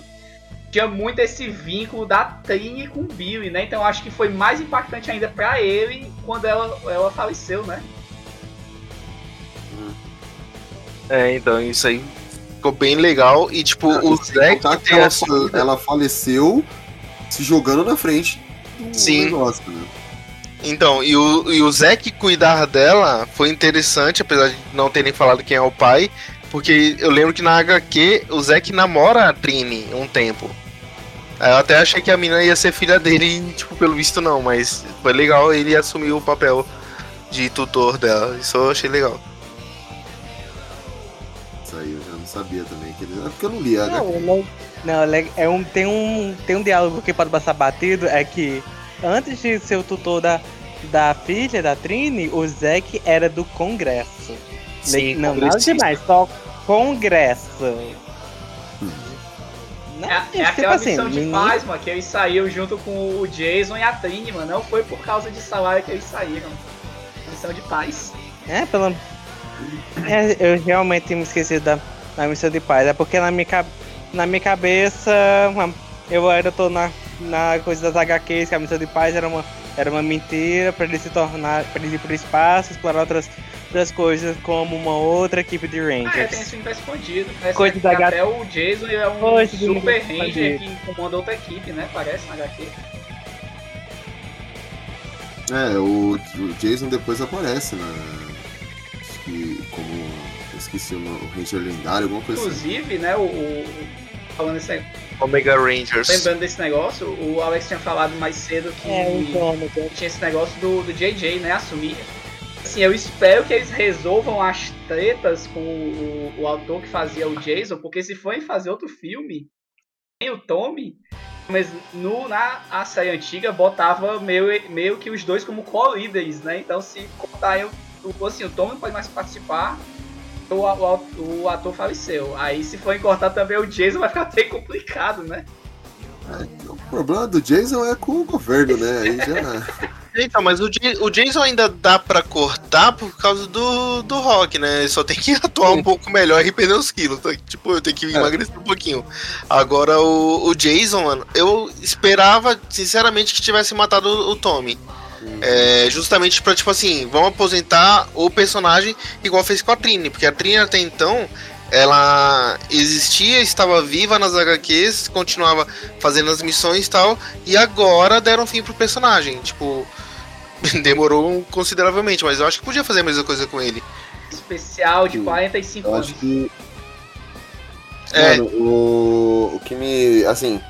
tinha muito esse vínculo da Trini com o Billy, né? Então eu acho que foi mais impactante ainda pra ele quando ela, ela faleceu, né? É, então, isso aí ficou bem legal. E, tipo, o Sem Zack que tem ela, a fa- ela faleceu se jogando na frente do Sim. negócio, né? Então, e o, e o Zack cuidar dela foi interessante, apesar de não terem falado quem é o pai, porque eu lembro que na HQ o Zack namora a Trini um tempo. Eu até achei que a menina ia ser filha dele, e, tipo, pelo visto não, mas foi legal ele assumir o papel de tutor dela. Isso eu achei legal. Isso aí eu já não sabia também. Que ele... é porque eu não li a Não, HQ. não, não le- é um, tem, um, tem um diálogo que pode passar batido, é que antes de ser o tutor da, da filha, da Trini, o Zack era do Congresso. Sim, Le- não, nada congressista. demais, só Congresso. Não, É, é aquela assim, missão de menino- paz, mano, que eles saíram junto com o Jason e a Trini, mano. Não foi por causa de salário que eles saíram. Missão de paz. É, pelo. É, eu realmente tinha me esquecido da, da missão de paz. É porque na minha, na minha cabeça eu ainda tô na, na coisa das HQs, que a missão de paz era uma, era uma mentira pra ele se tornar. pra ele ir pro espaço, explorar outras, outras coisas como uma outra equipe de Ah, é, tem Rangers. esse filme escondido. Parece Coisa que da até gata- o Jason é um Coisa super ranger que comanda outra equipe, né? Parece na HQ. É, o, o Jason depois aparece na. Acho que como. Eu esqueci o nome, o Ranger lendário, alguma coisa assim. Inclusive, né, o, o- falando esse, Omega Rangers. lembrando desse negócio, o Alex tinha falado mais cedo que É, então, é- tinha esse negócio do, do JJ, né, assumir. Assim, eu espero que eles resolvam as tretas com o, o autor que fazia o Jason, porque se forem fazer outro filme, tem o Tommy, mas no, na a série antiga botava meio, meio que os dois como co-líderes, né? Então se cortarem o, o- assim, o Tommy não pode mais participar, o, o, o ator faleceu. Aí se forem cortar também o Jason vai ficar bem complicado, né? O problema do Jason é com o governo, né? Aí já. Então, mas o, o Jason ainda dá pra cortar por causa do, do rock, né? Ele só tem que atuar um pouco melhor e perder os quilos. tá? Tipo, eu tenho que emagrecer um pouquinho. Agora, o, o Jason, mano, eu esperava, sinceramente, que tivesse matado o, o Tommy. É, justamente pra, tipo assim, vamos aposentar o personagem igual fez com a Trini. Porque a Trini até então, ela existia, estava viva nas HQs, continuava fazendo as missões e tal, e agora deram fim pro personagem. Tipo, demorou consideravelmente, mas eu acho que podia fazer a mesma coisa com ele. Especial de 45 Eu anos. acho que. É. Mano, o, o que me. Assim,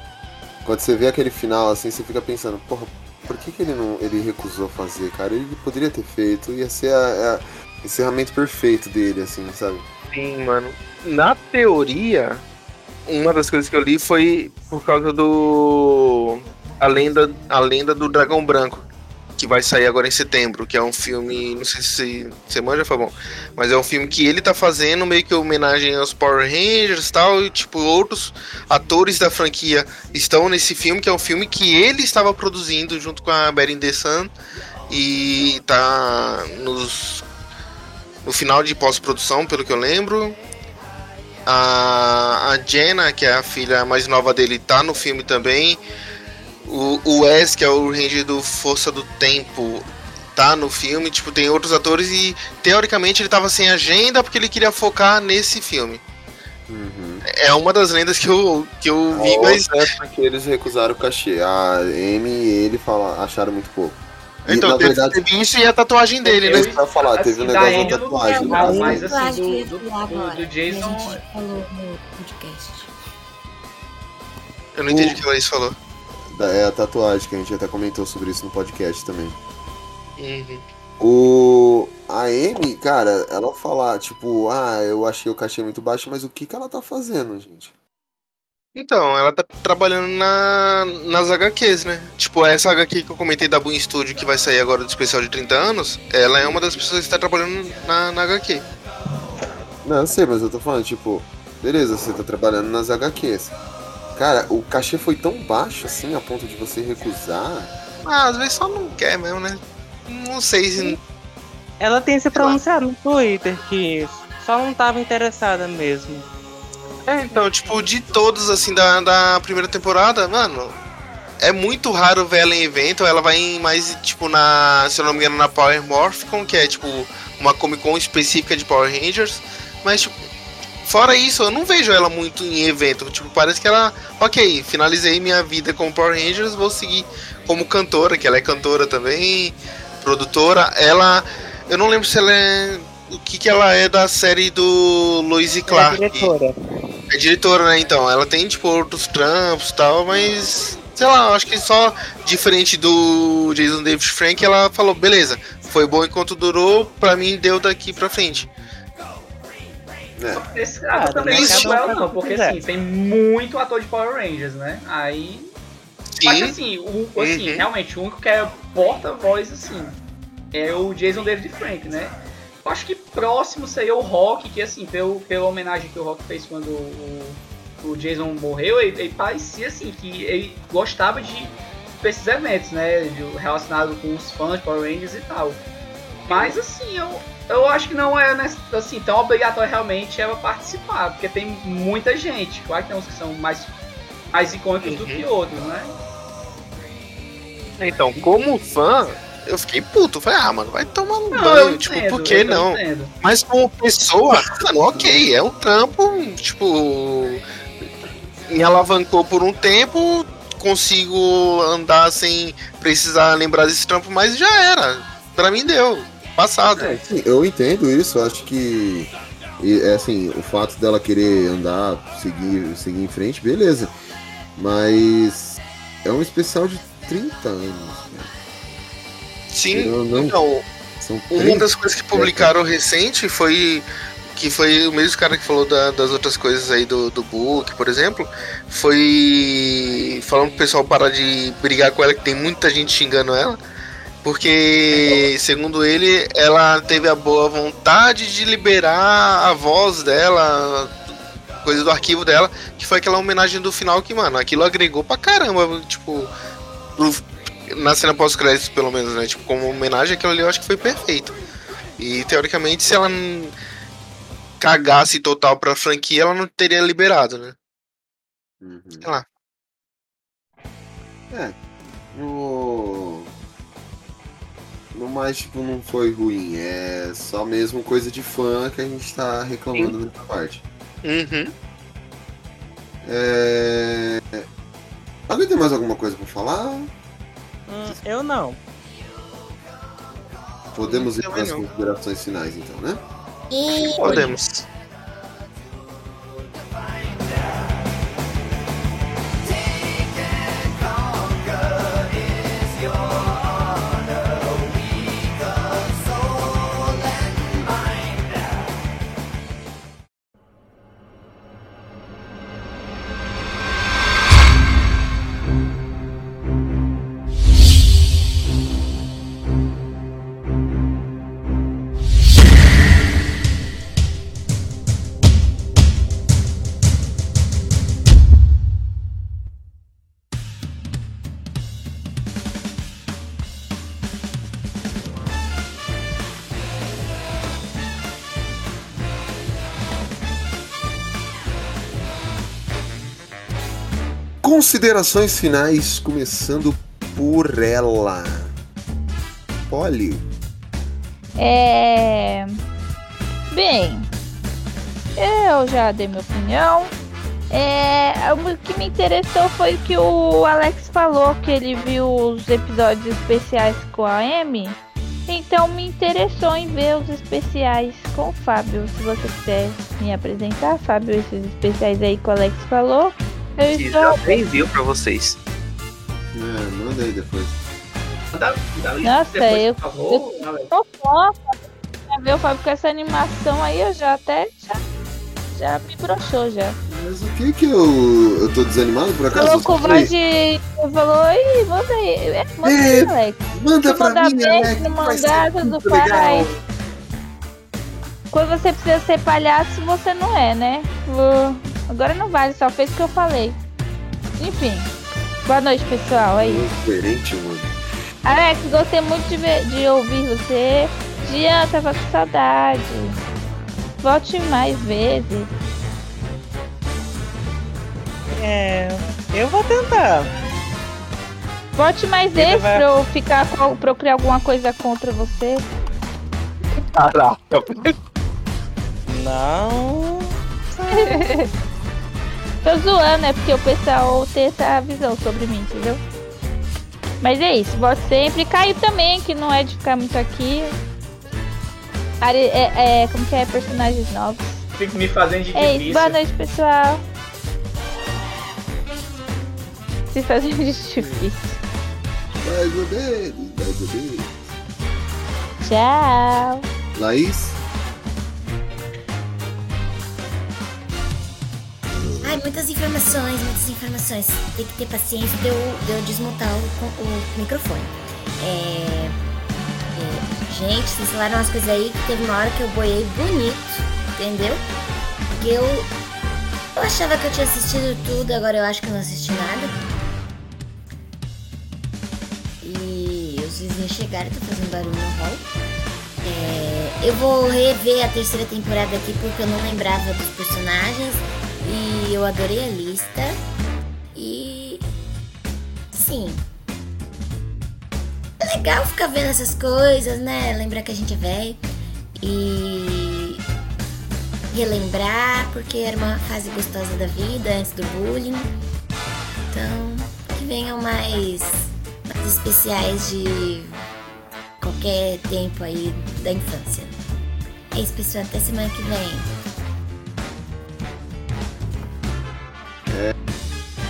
quando você vê aquele final, assim, você fica pensando, porra, por que, que ele não. ele recusou fazer, cara? Ele poderia ter feito, ia ser a, a encerramento perfeito dele, assim, sabe? Sim, mano. Na teoria, uma das coisas que eu li foi por causa do. A lenda, a lenda do Dragão Branco, que vai sair agora em setembro, que é um filme. Não sei se você manja, Fabão. Mas é um filme que ele tá fazendo meio que homenagem aos Power Rangers tal. E tipo, outros atores da franquia estão nesse filme, que é um filme que ele estava produzindo junto com a Betty The Sun. E tá nos no final de pós-produção, pelo que eu lembro. A, a Jenna, que é a filha mais nova dele, tá no filme também. O, o Wes, que é o Ranger do Força do Tempo, tá no filme. Tipo, tem outros atores e teoricamente ele tava sem agenda porque ele queria focar nesse filme. É uma das lendas que eu, que eu vi, A mas. é porque eles recusaram o cachê. A Amy e ele fala, acharam muito pouco. Então, na teve, verdade, teve isso e a tatuagem dele, né? eu ia falar, teve um Assim, da negócio da não tatuagem. lembro, né? mas Eu assim, que do, do, do- do que a Jason. gente falou no podcast. Eu não entendi o que a Laís falou. Da- É a tatuagem, que a gente até comentou sobre isso no podcast também. Uhum. O. A Amy, cara, ela falar, tipo, ah, eu achei o cachê muito baixo, mas o que que ela tá fazendo, gente? Então, ela tá trabalhando na, nas HQs, né? Tipo, essa HQ que eu comentei da Boom Studio, que vai sair agora do especial de 30 anos, ela é uma das pessoas que está trabalhando na, na HQ. Não, eu sei, mas eu tô falando, tipo, beleza, você tá trabalhando nas HQs. Cara, o cachê foi tão baixo assim a ponto de você recusar. Ah, às vezes só não quer mesmo, né? Não sei se. Ela tem se pronunciado no Twitter que só não tava interessada mesmo. É, então, tipo, de todos, assim, da, da primeira temporada, mano, é muito raro ver ela em evento. Ela vai em mais, tipo, na. Se eu não me engano, na Power Morphicon, que é, tipo, uma Comic Con específica de Power Rangers. Mas, tipo, fora isso, eu não vejo ela muito em evento. Tipo, parece que ela. Ok, finalizei minha vida como Power Rangers, vou seguir como cantora, que ela é cantora também, produtora. Ela. Eu não lembro se ela é. O que, que ela é da série do Lois e Clark. É diretora. É diretora, né? Então, ela tem, tipo, outros trampos e tal, mas. Sei lá, eu acho que só diferente do Jason David Frank, ela falou, beleza, foi bom enquanto durou, pra mim deu daqui pra frente. É. Esse cara Ah, também não é faz não, porque quiser. assim, tem muito ator de Power Rangers, né? Aí. Só que assim, o, assim Uhum. realmente, o único que é porta-voz, assim, é o Jason David Frank, né? Eu acho que próximo seria o Rock, que assim, pelo, pela homenagem que o Rock fez quando o, o Jason morreu, ele, ele parecia assim, que ele gostava de esses eventos, né? de- relacionado com os fãs Power Rangers e tal. Mas assim, eu, eu acho que não é né, assim, tão obrigatório realmente ela participar, porque tem muita gente. Claro que tem uns que são mais, mais icônicos do que outros, né? Então, como fã, eu fiquei puto. Falei, ah, mano, vai tomar um Não, banho. Tipo, entendo, por que não? entendo. Mas como pessoa, mano, ok, é um trampo, tipo. Me alavancou por um tempo, consigo andar sem precisar lembrar desse trampo, mas já era. Pra mim deu. Passado. É, sim, eu entendo isso, acho que. E, é assim, o fato dela querer andar, seguir, seguir em frente, beleza. Mas é um especial de 30 anos. Sim, não- então. Uma 30 das coisas que publicaram recente foi que foi o mesmo cara que falou da- das outras coisas aí do, do book, por exemplo, foi falando pro pessoal parar de brigar com ela, que tem muita gente xingando ela, porque, segundo ele, ela teve a boa vontade de liberar a voz dela, coisa do arquivo dela, que foi aquela homenagem do final que, mano, aquilo agregou pra caramba, tipo, na cena pós-créditos, pelo menos, né? Tipo, como homenagem, aquilo ali eu acho que foi perfeito. E teoricamente, se ela cagasse total pra franquia, ela não teria liberado, né? Sei lá. É. No. No mais, tipo, não foi ruim. É só mesmo coisa de fã que a gente tá reclamando nessa parte. Uhum. É. Alguém tem mais alguma coisa pra falar? Hum, eu não. Podemos ir para as considerações finais, então, né? E Podemos. Considerações finais, começando por ela. Polly. É. Bem, eu já dei minha opinião. É, o que me interessou foi o que o Alex falou, que ele viu os episódios especiais com a Amy. Então me interessou em ver os especiais com o Fábio. Se você quiser me apresentar, Fábio, esses especiais aí que o Alex falou. Eu Que estou. já tem envio pra vocês. É, manda aí depois. Dá, dá Nossa, depois, eu, por favor, eu Alex. tô fofa. Ver o Fábio com essa animação aí, eu já até. Já, já me broxou já. Mas o que que eu. Eu tô desanimado por acaso? Falou Eu com voz de. Falou, oi, manda aí. É, manda aí, É, Alex. Manda pra mandar mim, bem, Alex. muito legal. faz. Quando você precisa ser palhaço, você não é, né? Uh, Agora não vale, só fez o que eu falei. Enfim. Boa noite, pessoal. Aí. Diferente, mano. Alex, gostei muito de, ver- de ouvir você. Jean, tava com saudade. Volte mais vezes. É. Eu vou tentar. Volte mais Ele vezes vai- pra eu ficar com, pra eu criar alguma coisa contra você. Caraca. Não. Tô zoando, é porque o pessoal tem essa visão sobre mim, entendeu? Mas é isso, volte sempre. Caio também, que não é de ficar muito aqui. Ari- é, é, como que é? Personagens novos. Fico me fazendo de É isso, difícil. boa noite, pessoal. Se fazendo de difícil. Mais ou menos, mais ou menos. Tchau. Laís? Muitas informações, muitas informações. Tem que ter paciência de eu, de eu desmontar o, o microfone. É, é, gente, vocês falaram umas coisas aí que teve uma hora que eu boiei bonito, entendeu? Porque eu, eu achava que eu tinha assistido tudo, agora eu acho que eu não assisti nada. E os vizinhos chegaram, tô fazendo barulho no hall. É, eu vou rever a terceira temporada aqui porque eu não lembrava dos personagens e eu adorei a lista. E sim. É legal ficar vendo essas coisas, né? Lembrar que a gente é velho e relembrar porque era uma fase gostosa da vida antes do bullying. Então, que venham mais, mais especiais de qualquer tempo aí da infância. É isso, pessoal. Até semana que vem.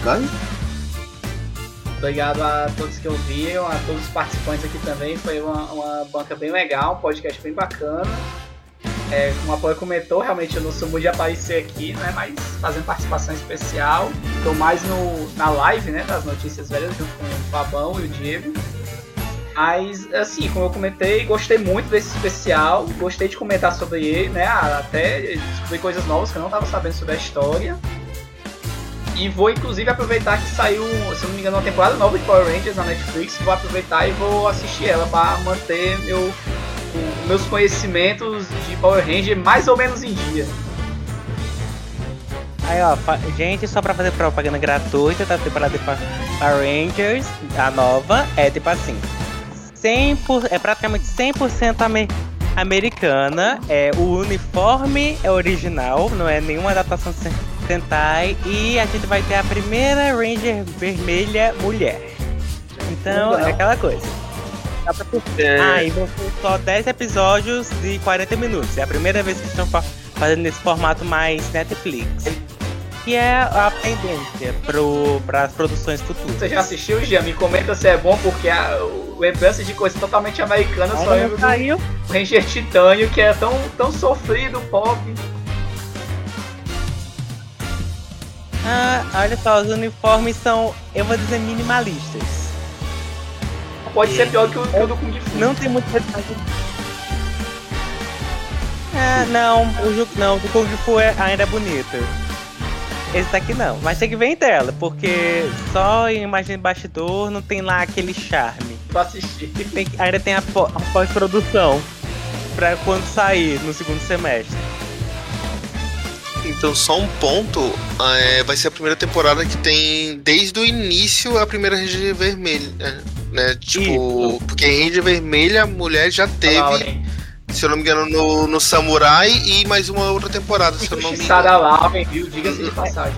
Caio? Obrigado a todos que ouviram, a todos os participantes aqui também. Foi uma, uma banca bem legal, um podcast bem bacana. É, como a Paula comentou, realmente eu não sou muito de aparecer aqui, né? Mas fazendo participação especial. Estou mais no, na live, né? Das notícias velhas, junto com o Fabão e o Diego. Mas, assim, como eu comentei, gostei muito desse especial. Gostei de comentar sobre ele, né? Até descobri coisas novas que eu não estava sabendo sobre a história. E vou inclusive aproveitar que saiu, se não me engano, uma temporada nova de Power Rangers na Netflix. Vou aproveitar e vou assistir ela para manter meu, meus conhecimentos de Power Ranger mais ou menos em dia. Aí, ó, gente, só pra fazer propaganda gratuita da temporada de Power Rangers, a nova, é tipo assim: 100%, é praticamente 100% ame- americana. É, o uniforme é original, não é nenhuma adaptação Sentai. E a gente vai ter a primeira Ranger vermelha mulher. Então, é aquela coisa. Dá pra. Ah, e vão ser só 10 episódios de 40 minutos. É a primeira vez que estão fa- fazendo nesse formato mais Netflix. Que é a tendência para as produções futuras. Você já assistiu, Jean? Me comenta se é bom, porque a, o lembrança de coisa totalmente americana, eu só lembro do Ranger Titânio, que é tão, tão sofrido, pobre. Ah, olha só, os uniformes são, eu vou dizer, minimalistas. Pode ser pior que o, que o do Kung Fu. Não tem muito detalhe. Ah, não, o não, o do Kung Fu é, ainda é bonito. Esse daqui não, mas tem que ver em tela, porque só em imagem de bastidor não tem lá aquele charme. Vou assistir. Tem ainda tem a pós-produção pra quando sair no segundo semestre. Então, só um ponto: é, vai ser a primeira temporada que tem desde o início a primeira Ranger Vermelha. Né? Tipo, porque Ranger Vermelha a mulher já teve, Lauren. se eu não me engano, no, no Samurai e mais uma outra temporada, se eu não me Sarah engano. Lauren, viu? Diga-se de passagem.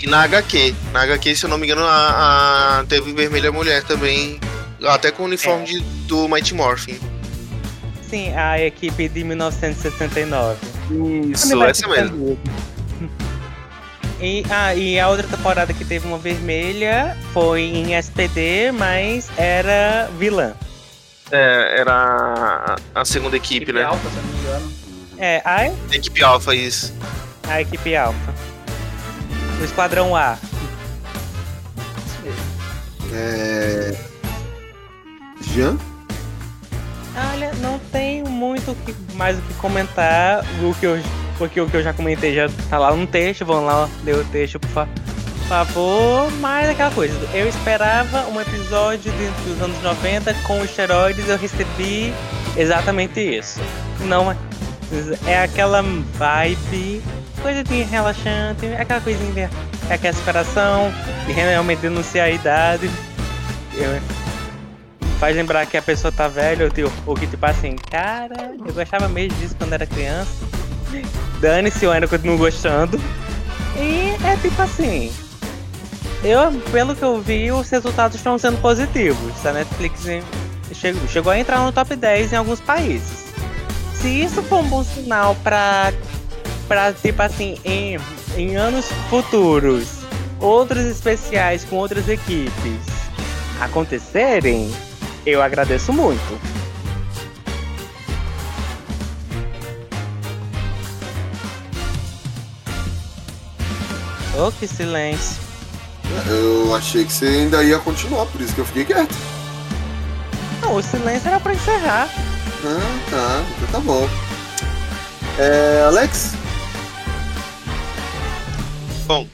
E na HQ. Na HQ, se eu não me engano, a, a- teve Vermelha Mulher também. Até com o uniforme de- do Mighty Morphin. Sim, a equipe de 1969. Isso, essa mesmo. E, ah, e a outra temporada que teve uma vermelha foi em SPD, mas era vilã. É, era a- segunda equipe, né? Alpha, se eu não me engano. É, a, Equipe Alpha, isso. a equipe Alpha. O Esquadrão A. É. Jean? Olha, não tenho muito mais o que comentar. O que eu, porque o que eu já comentei já tá lá no texto. Vão lá ler o texto, por fa- favor. Mas aquela coisa, eu esperava um episódio dos anos 90 com esteroides. Eu recebi exatamente isso. Não é. É aquela vibe, coisa de relaxante, é aquela coisinha. É aquela esperação, de realmente denunciar a idade. Eu- faz lembrar que a pessoa tá velha, ou, tipo, ou que tipo assim, cara, eu gostava mesmo disso quando era criança. Dane-se, eu ainda continuo gostando. E é tipo assim. Eu, pelo que eu vi, os resultados estão sendo positivos. A Netflix chegou, chegou a entrar no top 10 em alguns países. Se isso for um bom sinal pra, pra tipo assim, em, em anos futuros, outros especiais com outras equipes acontecerem, eu agradeço muito. Oh, que silêncio. Eu achei que você ainda ia continuar, por isso que eu fiquei quieto. Não, o silêncio era pra encerrar. Ah, tá. Então tá bom. É, Alex? Bom,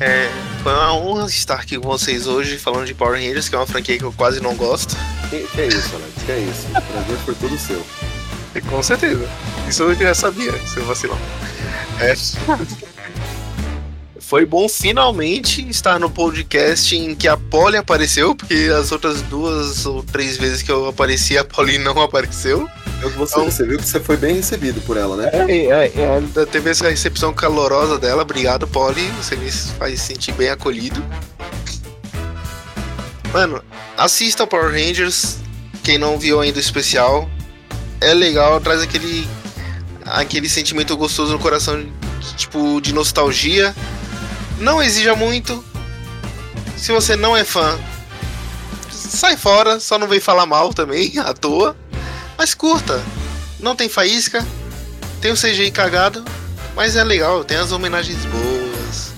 é, foi uma honra estar aqui com vocês hoje falando de Power Rangers, que é uma franquia que eu quase não gosto. Que, que é isso, Alex? Que é isso? O prazer foi todo seu. Com certeza. Isso eu já sabia, seu vacilão. É. Foi bom finalmente estar no podcast em que a Polly apareceu, porque as outras duas ou três vezes que eu apareci, a Polly não apareceu. Você, você viu que você foi bem recebido por ela, né? É, é, é, teve essa recepção calorosa dela. Obrigado, Polly. Você me faz sentir bem acolhido. Mano, assista Power Rangers. Quem não viu ainda o especial. É legal, traz aquele aquele sentimento gostoso no coração, tipo, de nostalgia. Não exija muito. Se você não é fã, sai fora, só não vem falar mal também, à toa. Mas curta. Não tem faísca, tem o CGI cagado, mas é legal, tem as homenagens boas.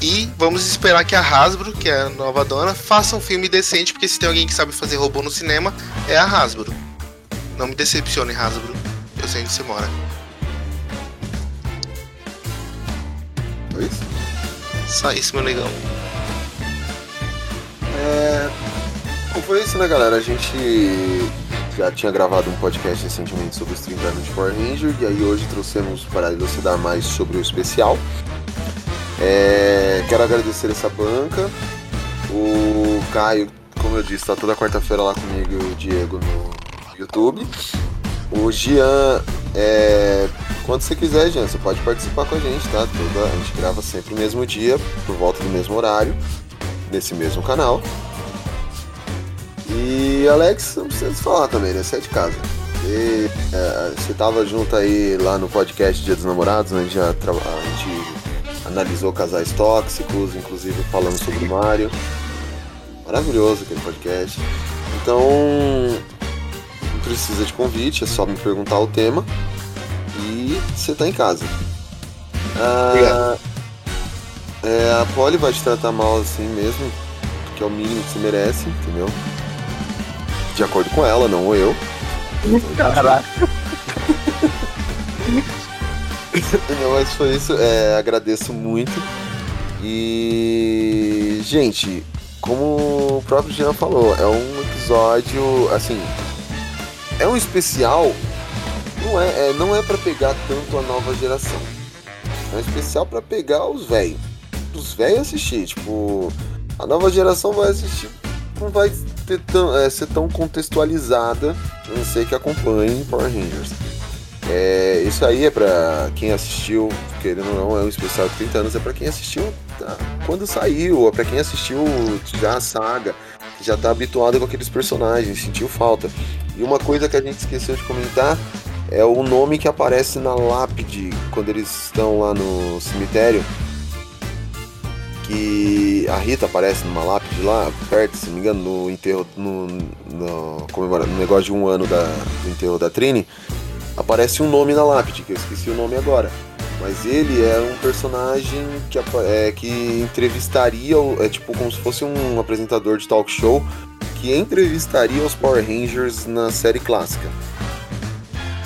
E vamos esperar que a Hasbro, que é a nova dona, faça um filme decente, porque se tem alguém que sabe fazer robô no cinema, é a Hasbro. Não me decepcione, Hasbro. Eu sei onde você mora. Isso? Só isso, meu negão. É. Bom, foi isso, né, galera? A gente já tinha gravado um podcast recentemente sobre os 30 anos de Power Ranger e aí hoje trouxemos para elucidar mais sobre o especial. É, quero agradecer essa banca. O Caio, como eu disse, está toda quarta-feira lá comigo e o Diego no YouTube. O Gian, é, quando você quiser, Gian, você pode participar com a gente, tá? Toda, a gente grava sempre no mesmo dia, por volta do mesmo horário, nesse mesmo canal. E Alex, não precisa falar também, né? Você é de casa. E, é, você tava junto aí lá no podcast Dia dos Namorados, né? A gente, já a gente analisou casais tóxicos, inclusive falando sobre o Mario. Maravilhoso aquele podcast. Então, não precisa de convite, é só me perguntar o tema e você tá em casa. Ah, é, a Polly vai te tratar mal assim mesmo, que é o mínimo que você merece, entendeu? De acordo com ela, não eu. Caraca. Não, mas foi isso. É, agradeço muito. E. Gente, como o próprio Jean falou, é um episódio. Assim. É um especial. Não é, é, não é para pegar tanto a nova geração. É um especial para pegar os velhos. Os velhos assistir. Tipo, a nova geração vai assistir. Não vai ter tão, é, ser tão contextualizada. Não ser que acompanhe Power Rangers. É, isso aí é pra quem assistiu, querendo ou não, é um especial de 30 anos, é pra quem assistiu tá, quando saiu, é pra quem assistiu já a saga, já tá habituado com aqueles personagens, sentiu falta. E uma coisa que a gente esqueceu de comentar é o nome que aparece na lápide quando eles estão lá no cemitério. Que a Rita aparece numa lápide lá, perto, se não me engano, no enterro, no, no, no negócio de um ano da, do enterro da Trini, aparece um nome na lápide, que eu esqueci o nome agora. Mas ele é um personagem que, é, que entrevistaria, é tipo como se fosse um apresentador de talk show que entrevistaria os Power Rangers na série clássica.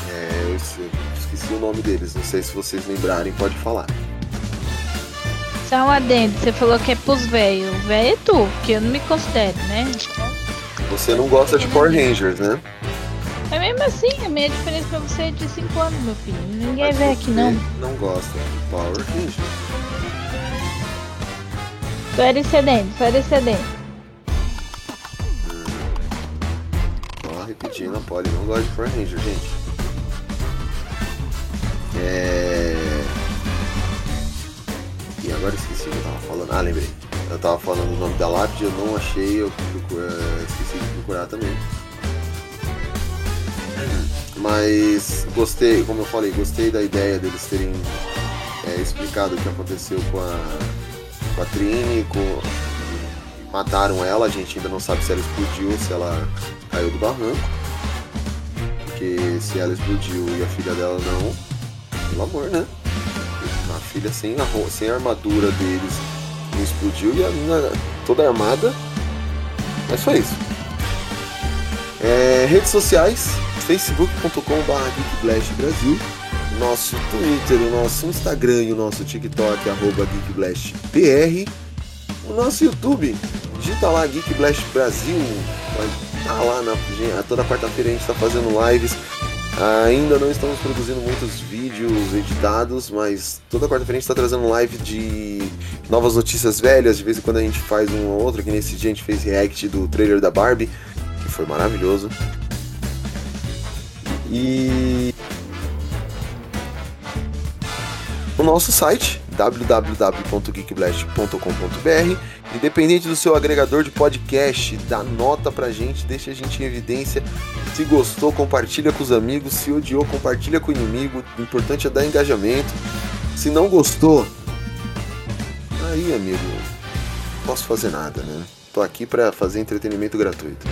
É, eu esqueci o nome deles, não sei se vocês lembrarem, pode falar. Só um adendo, você falou que é pros velhos. Velho é tu, que eu não me considero, né? Você não gosta de Power Rangers, né? Mas mesmo assim, a minha diferença pra você é de 5 anos, meu filho. Ninguém é Mas velho aqui não. Não gosta de Power Rangers. Era excedente, era excedente. Só repetindo, a Polly não gosta de Power Ranger, gente. É. Agora esqueci o que eu tava falando. Ah, lembrei. Eu tava falando o nome da lápide, eu não achei, eu esqueci de procurar também. Mas gostei, como eu falei, gostei da ideia deles terem é, explicado o que aconteceu com a, com a Trini, com, mataram ela, a gente ainda não sabe se ela explodiu se ela caiu do barranco. Porque se ela explodiu e a filha dela não, pelo amor, né? Filha sem a, sem a armadura deles não explodiu e a menina toda armada. Mas foi isso. É, redes sociais, facebook.com.br geekblastbrasil, nosso Twitter, o nosso Instagram e o nosso TikTok, arroba geekblastbr, o nosso YouTube, digita lá Geek Blast Brasil, vai tá lá na, toda quarta-feira a gente está fazendo lives, ainda não estamos produzindo muitos vídeos editados, mas toda quarta-feira a gente está trazendo live de novas notícias velhas, de vez em quando a gente faz um ou outro, que nesse dia a gente fez react do trailer da Barbie, que foi maravilhoso. E o nosso site www.geekblast.com.br Independente do seu agregador de podcast, dá nota pra gente, deixa a gente em evidência. Se gostou, compartilha com os amigos. Se odiou, compartilha com o inimigo. O importante é dar engajamento. Se não gostou, aí, amigo, não posso fazer nada, né? Tô aqui pra fazer entretenimento gratuito.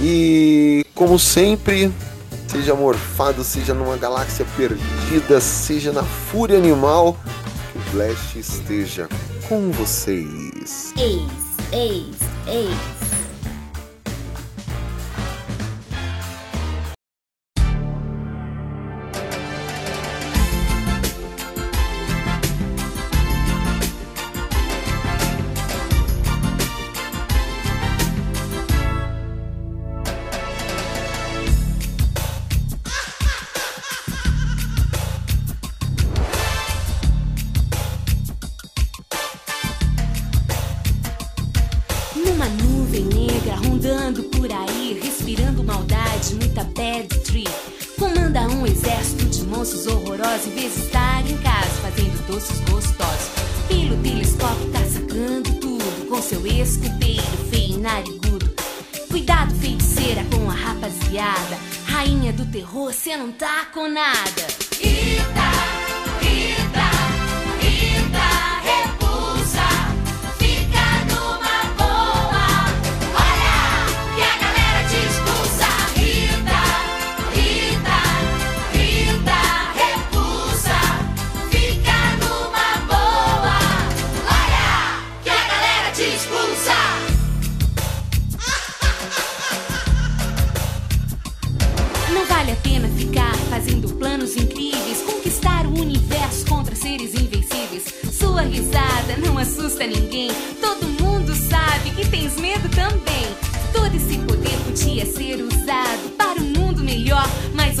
E como sempre, seja morfado, seja numa galáxia perdida, seja na fúria animal, que o Blast esteja com vocês.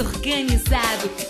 Melhor,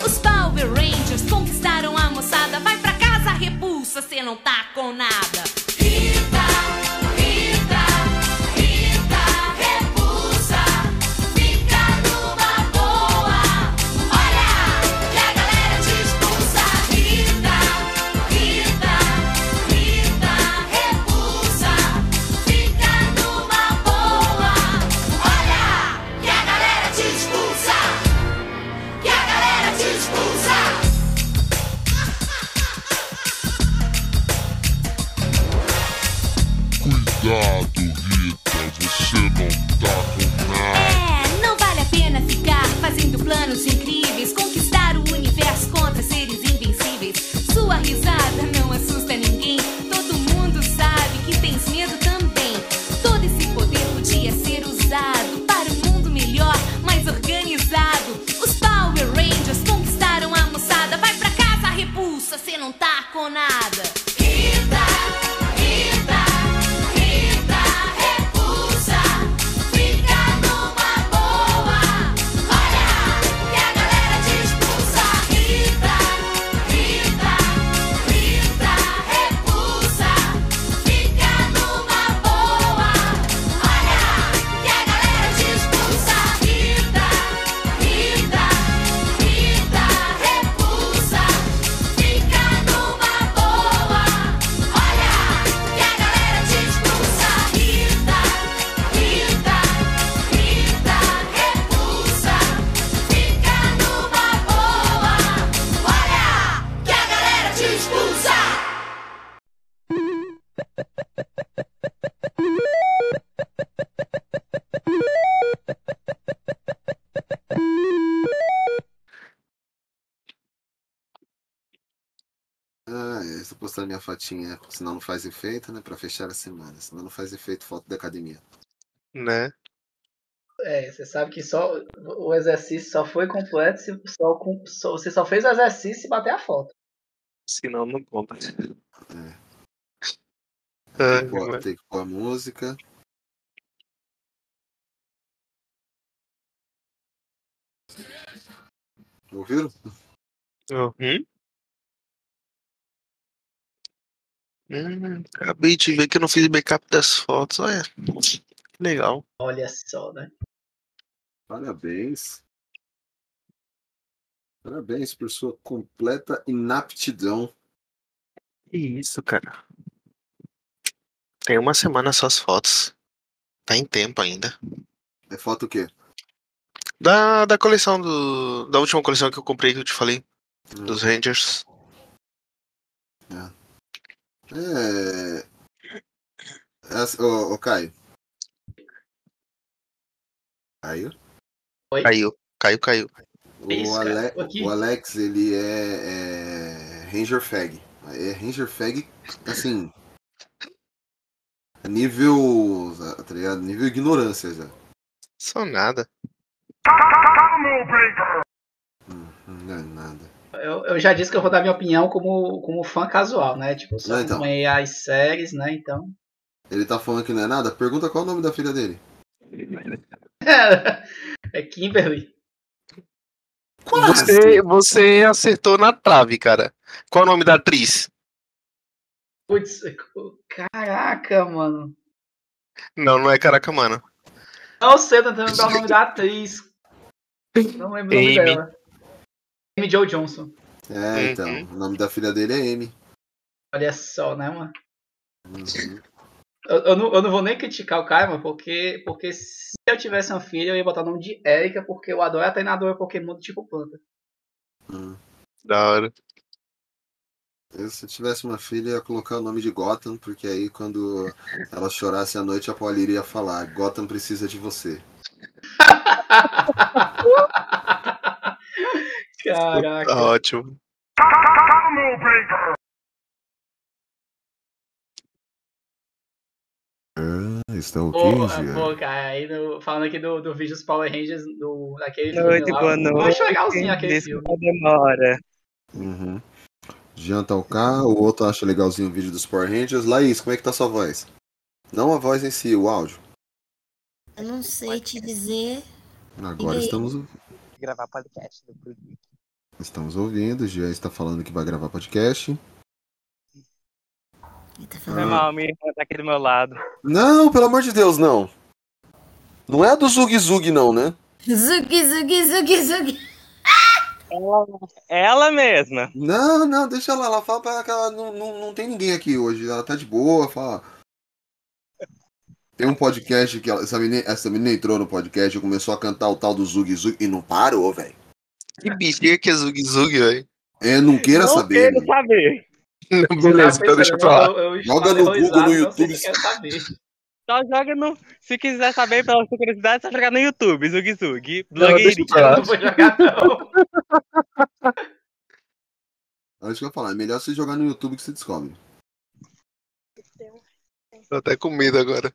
senão não faz efeito, né? Pra fechar a semana. Senão não faz efeito foto da academia. Né? É, você sabe que só o exercício só foi completo se só, com- só- você só fez o exercício e bater a foto. Senão não conta. É. Ai, Tem que tem que pôr a música. Ouviram? Uhum. Hum, acabei de ver que eu não fiz backup das fotos. Olha, que legal. Olha só, né? Parabéns. Parabéns por sua completa inaptidão. Que isso, cara. Tem uma semana só as fotos. Tá em tempo ainda. É foto o quê? Da, da coleção do. Da última coleção que eu comprei que eu te falei. Dos Rangers. É. Essa- Ô, ô, Caio. Caio? Oi? Caiu, caiu, caiu. O, Isso, Ale- o Alex, ele é, é Ranger Fag. É Ranger Fag, assim. Nível. Tá ligado? Nível ignorância já. Só nada. Não é nada. Eu, eu já disse que eu vou dar minha opinião como, como fã casual, né? Tipo, eu só Não, então. acompanhei as séries, né? Então. Ele tá falando que não é nada? Pergunta qual é o nome da filha dele. é Kimberly. Você, você acertou na trave, cara. Qual é o nome da atriz? Putz, caraca, mano. Não, não é Caraca, mano. Não sei, tô tentando lembrar o nome da atriz. Não lembro o nome dela. Amy Joe Johnson. É, então. O nome da filha dele é Amy. Olha só, né, mano? Uhum. Eu, eu não, eu não vou nem criticar o mano, porque, porque se eu tivesse uma filha, eu ia botar o nome de Erika, porque eu adoro a treinadora Pokémon do tipo planta. Hum. Da hora. Eu, se eu tivesse uma filha, eu ia colocar o nome de Gotham, porque aí quando ela chorasse à noite, a Pauline ia falar: Gotham precisa de você. Caraca. Tá ótimo. Ah, ok, Pô, Gia? pô, cara, aí no- falando aqui do, do vídeo dos Power Rangers, do, daquele Noite, filme lá. boa Eu noite. acho legalzinho aquele filme. Desculpa a demora. Uhum. Jean tá ok, o outro acha legalzinho o vídeo dos Power Rangers. Laís, como é que tá sua voz? Não a voz em si, o áudio. Eu não sei te dizer. Agora E estamos, Gravar podcast depois. Estamos ouvindo. Jean está falando que vai gravar podcast. Foi mal, minha irmã tá aqui do meu lado. Não, pelo amor de Deus, não. Não é a do Zug Zug, não, né? Zugi, zugi, zugi, zugi. Ela, ela mesma. Não, não, deixa ela lá. Fala pra ela que ela não, não, não tem ninguém aqui hoje. Ela tá de boa, fala. Tem um podcast que ela, essa, menina, essa menina entrou no podcast e começou a cantar o tal do Zug Zug e não parou, velho. Que bexiga que é Zug Zug, velho. É, não queira Não saber. quero saber. Beleza, então deixa pra lá. Joga no Google, no YouTube. Eu saber. Só joga no. Se quiser saber pela sua curiosidade, só jogar no YouTube, Zug Zug. Não, Blogueirinho. Eu não vou jogar, não. É isso que eu ia falar. É melhor você jogar no YouTube que você descobre. Tô até com medo agora.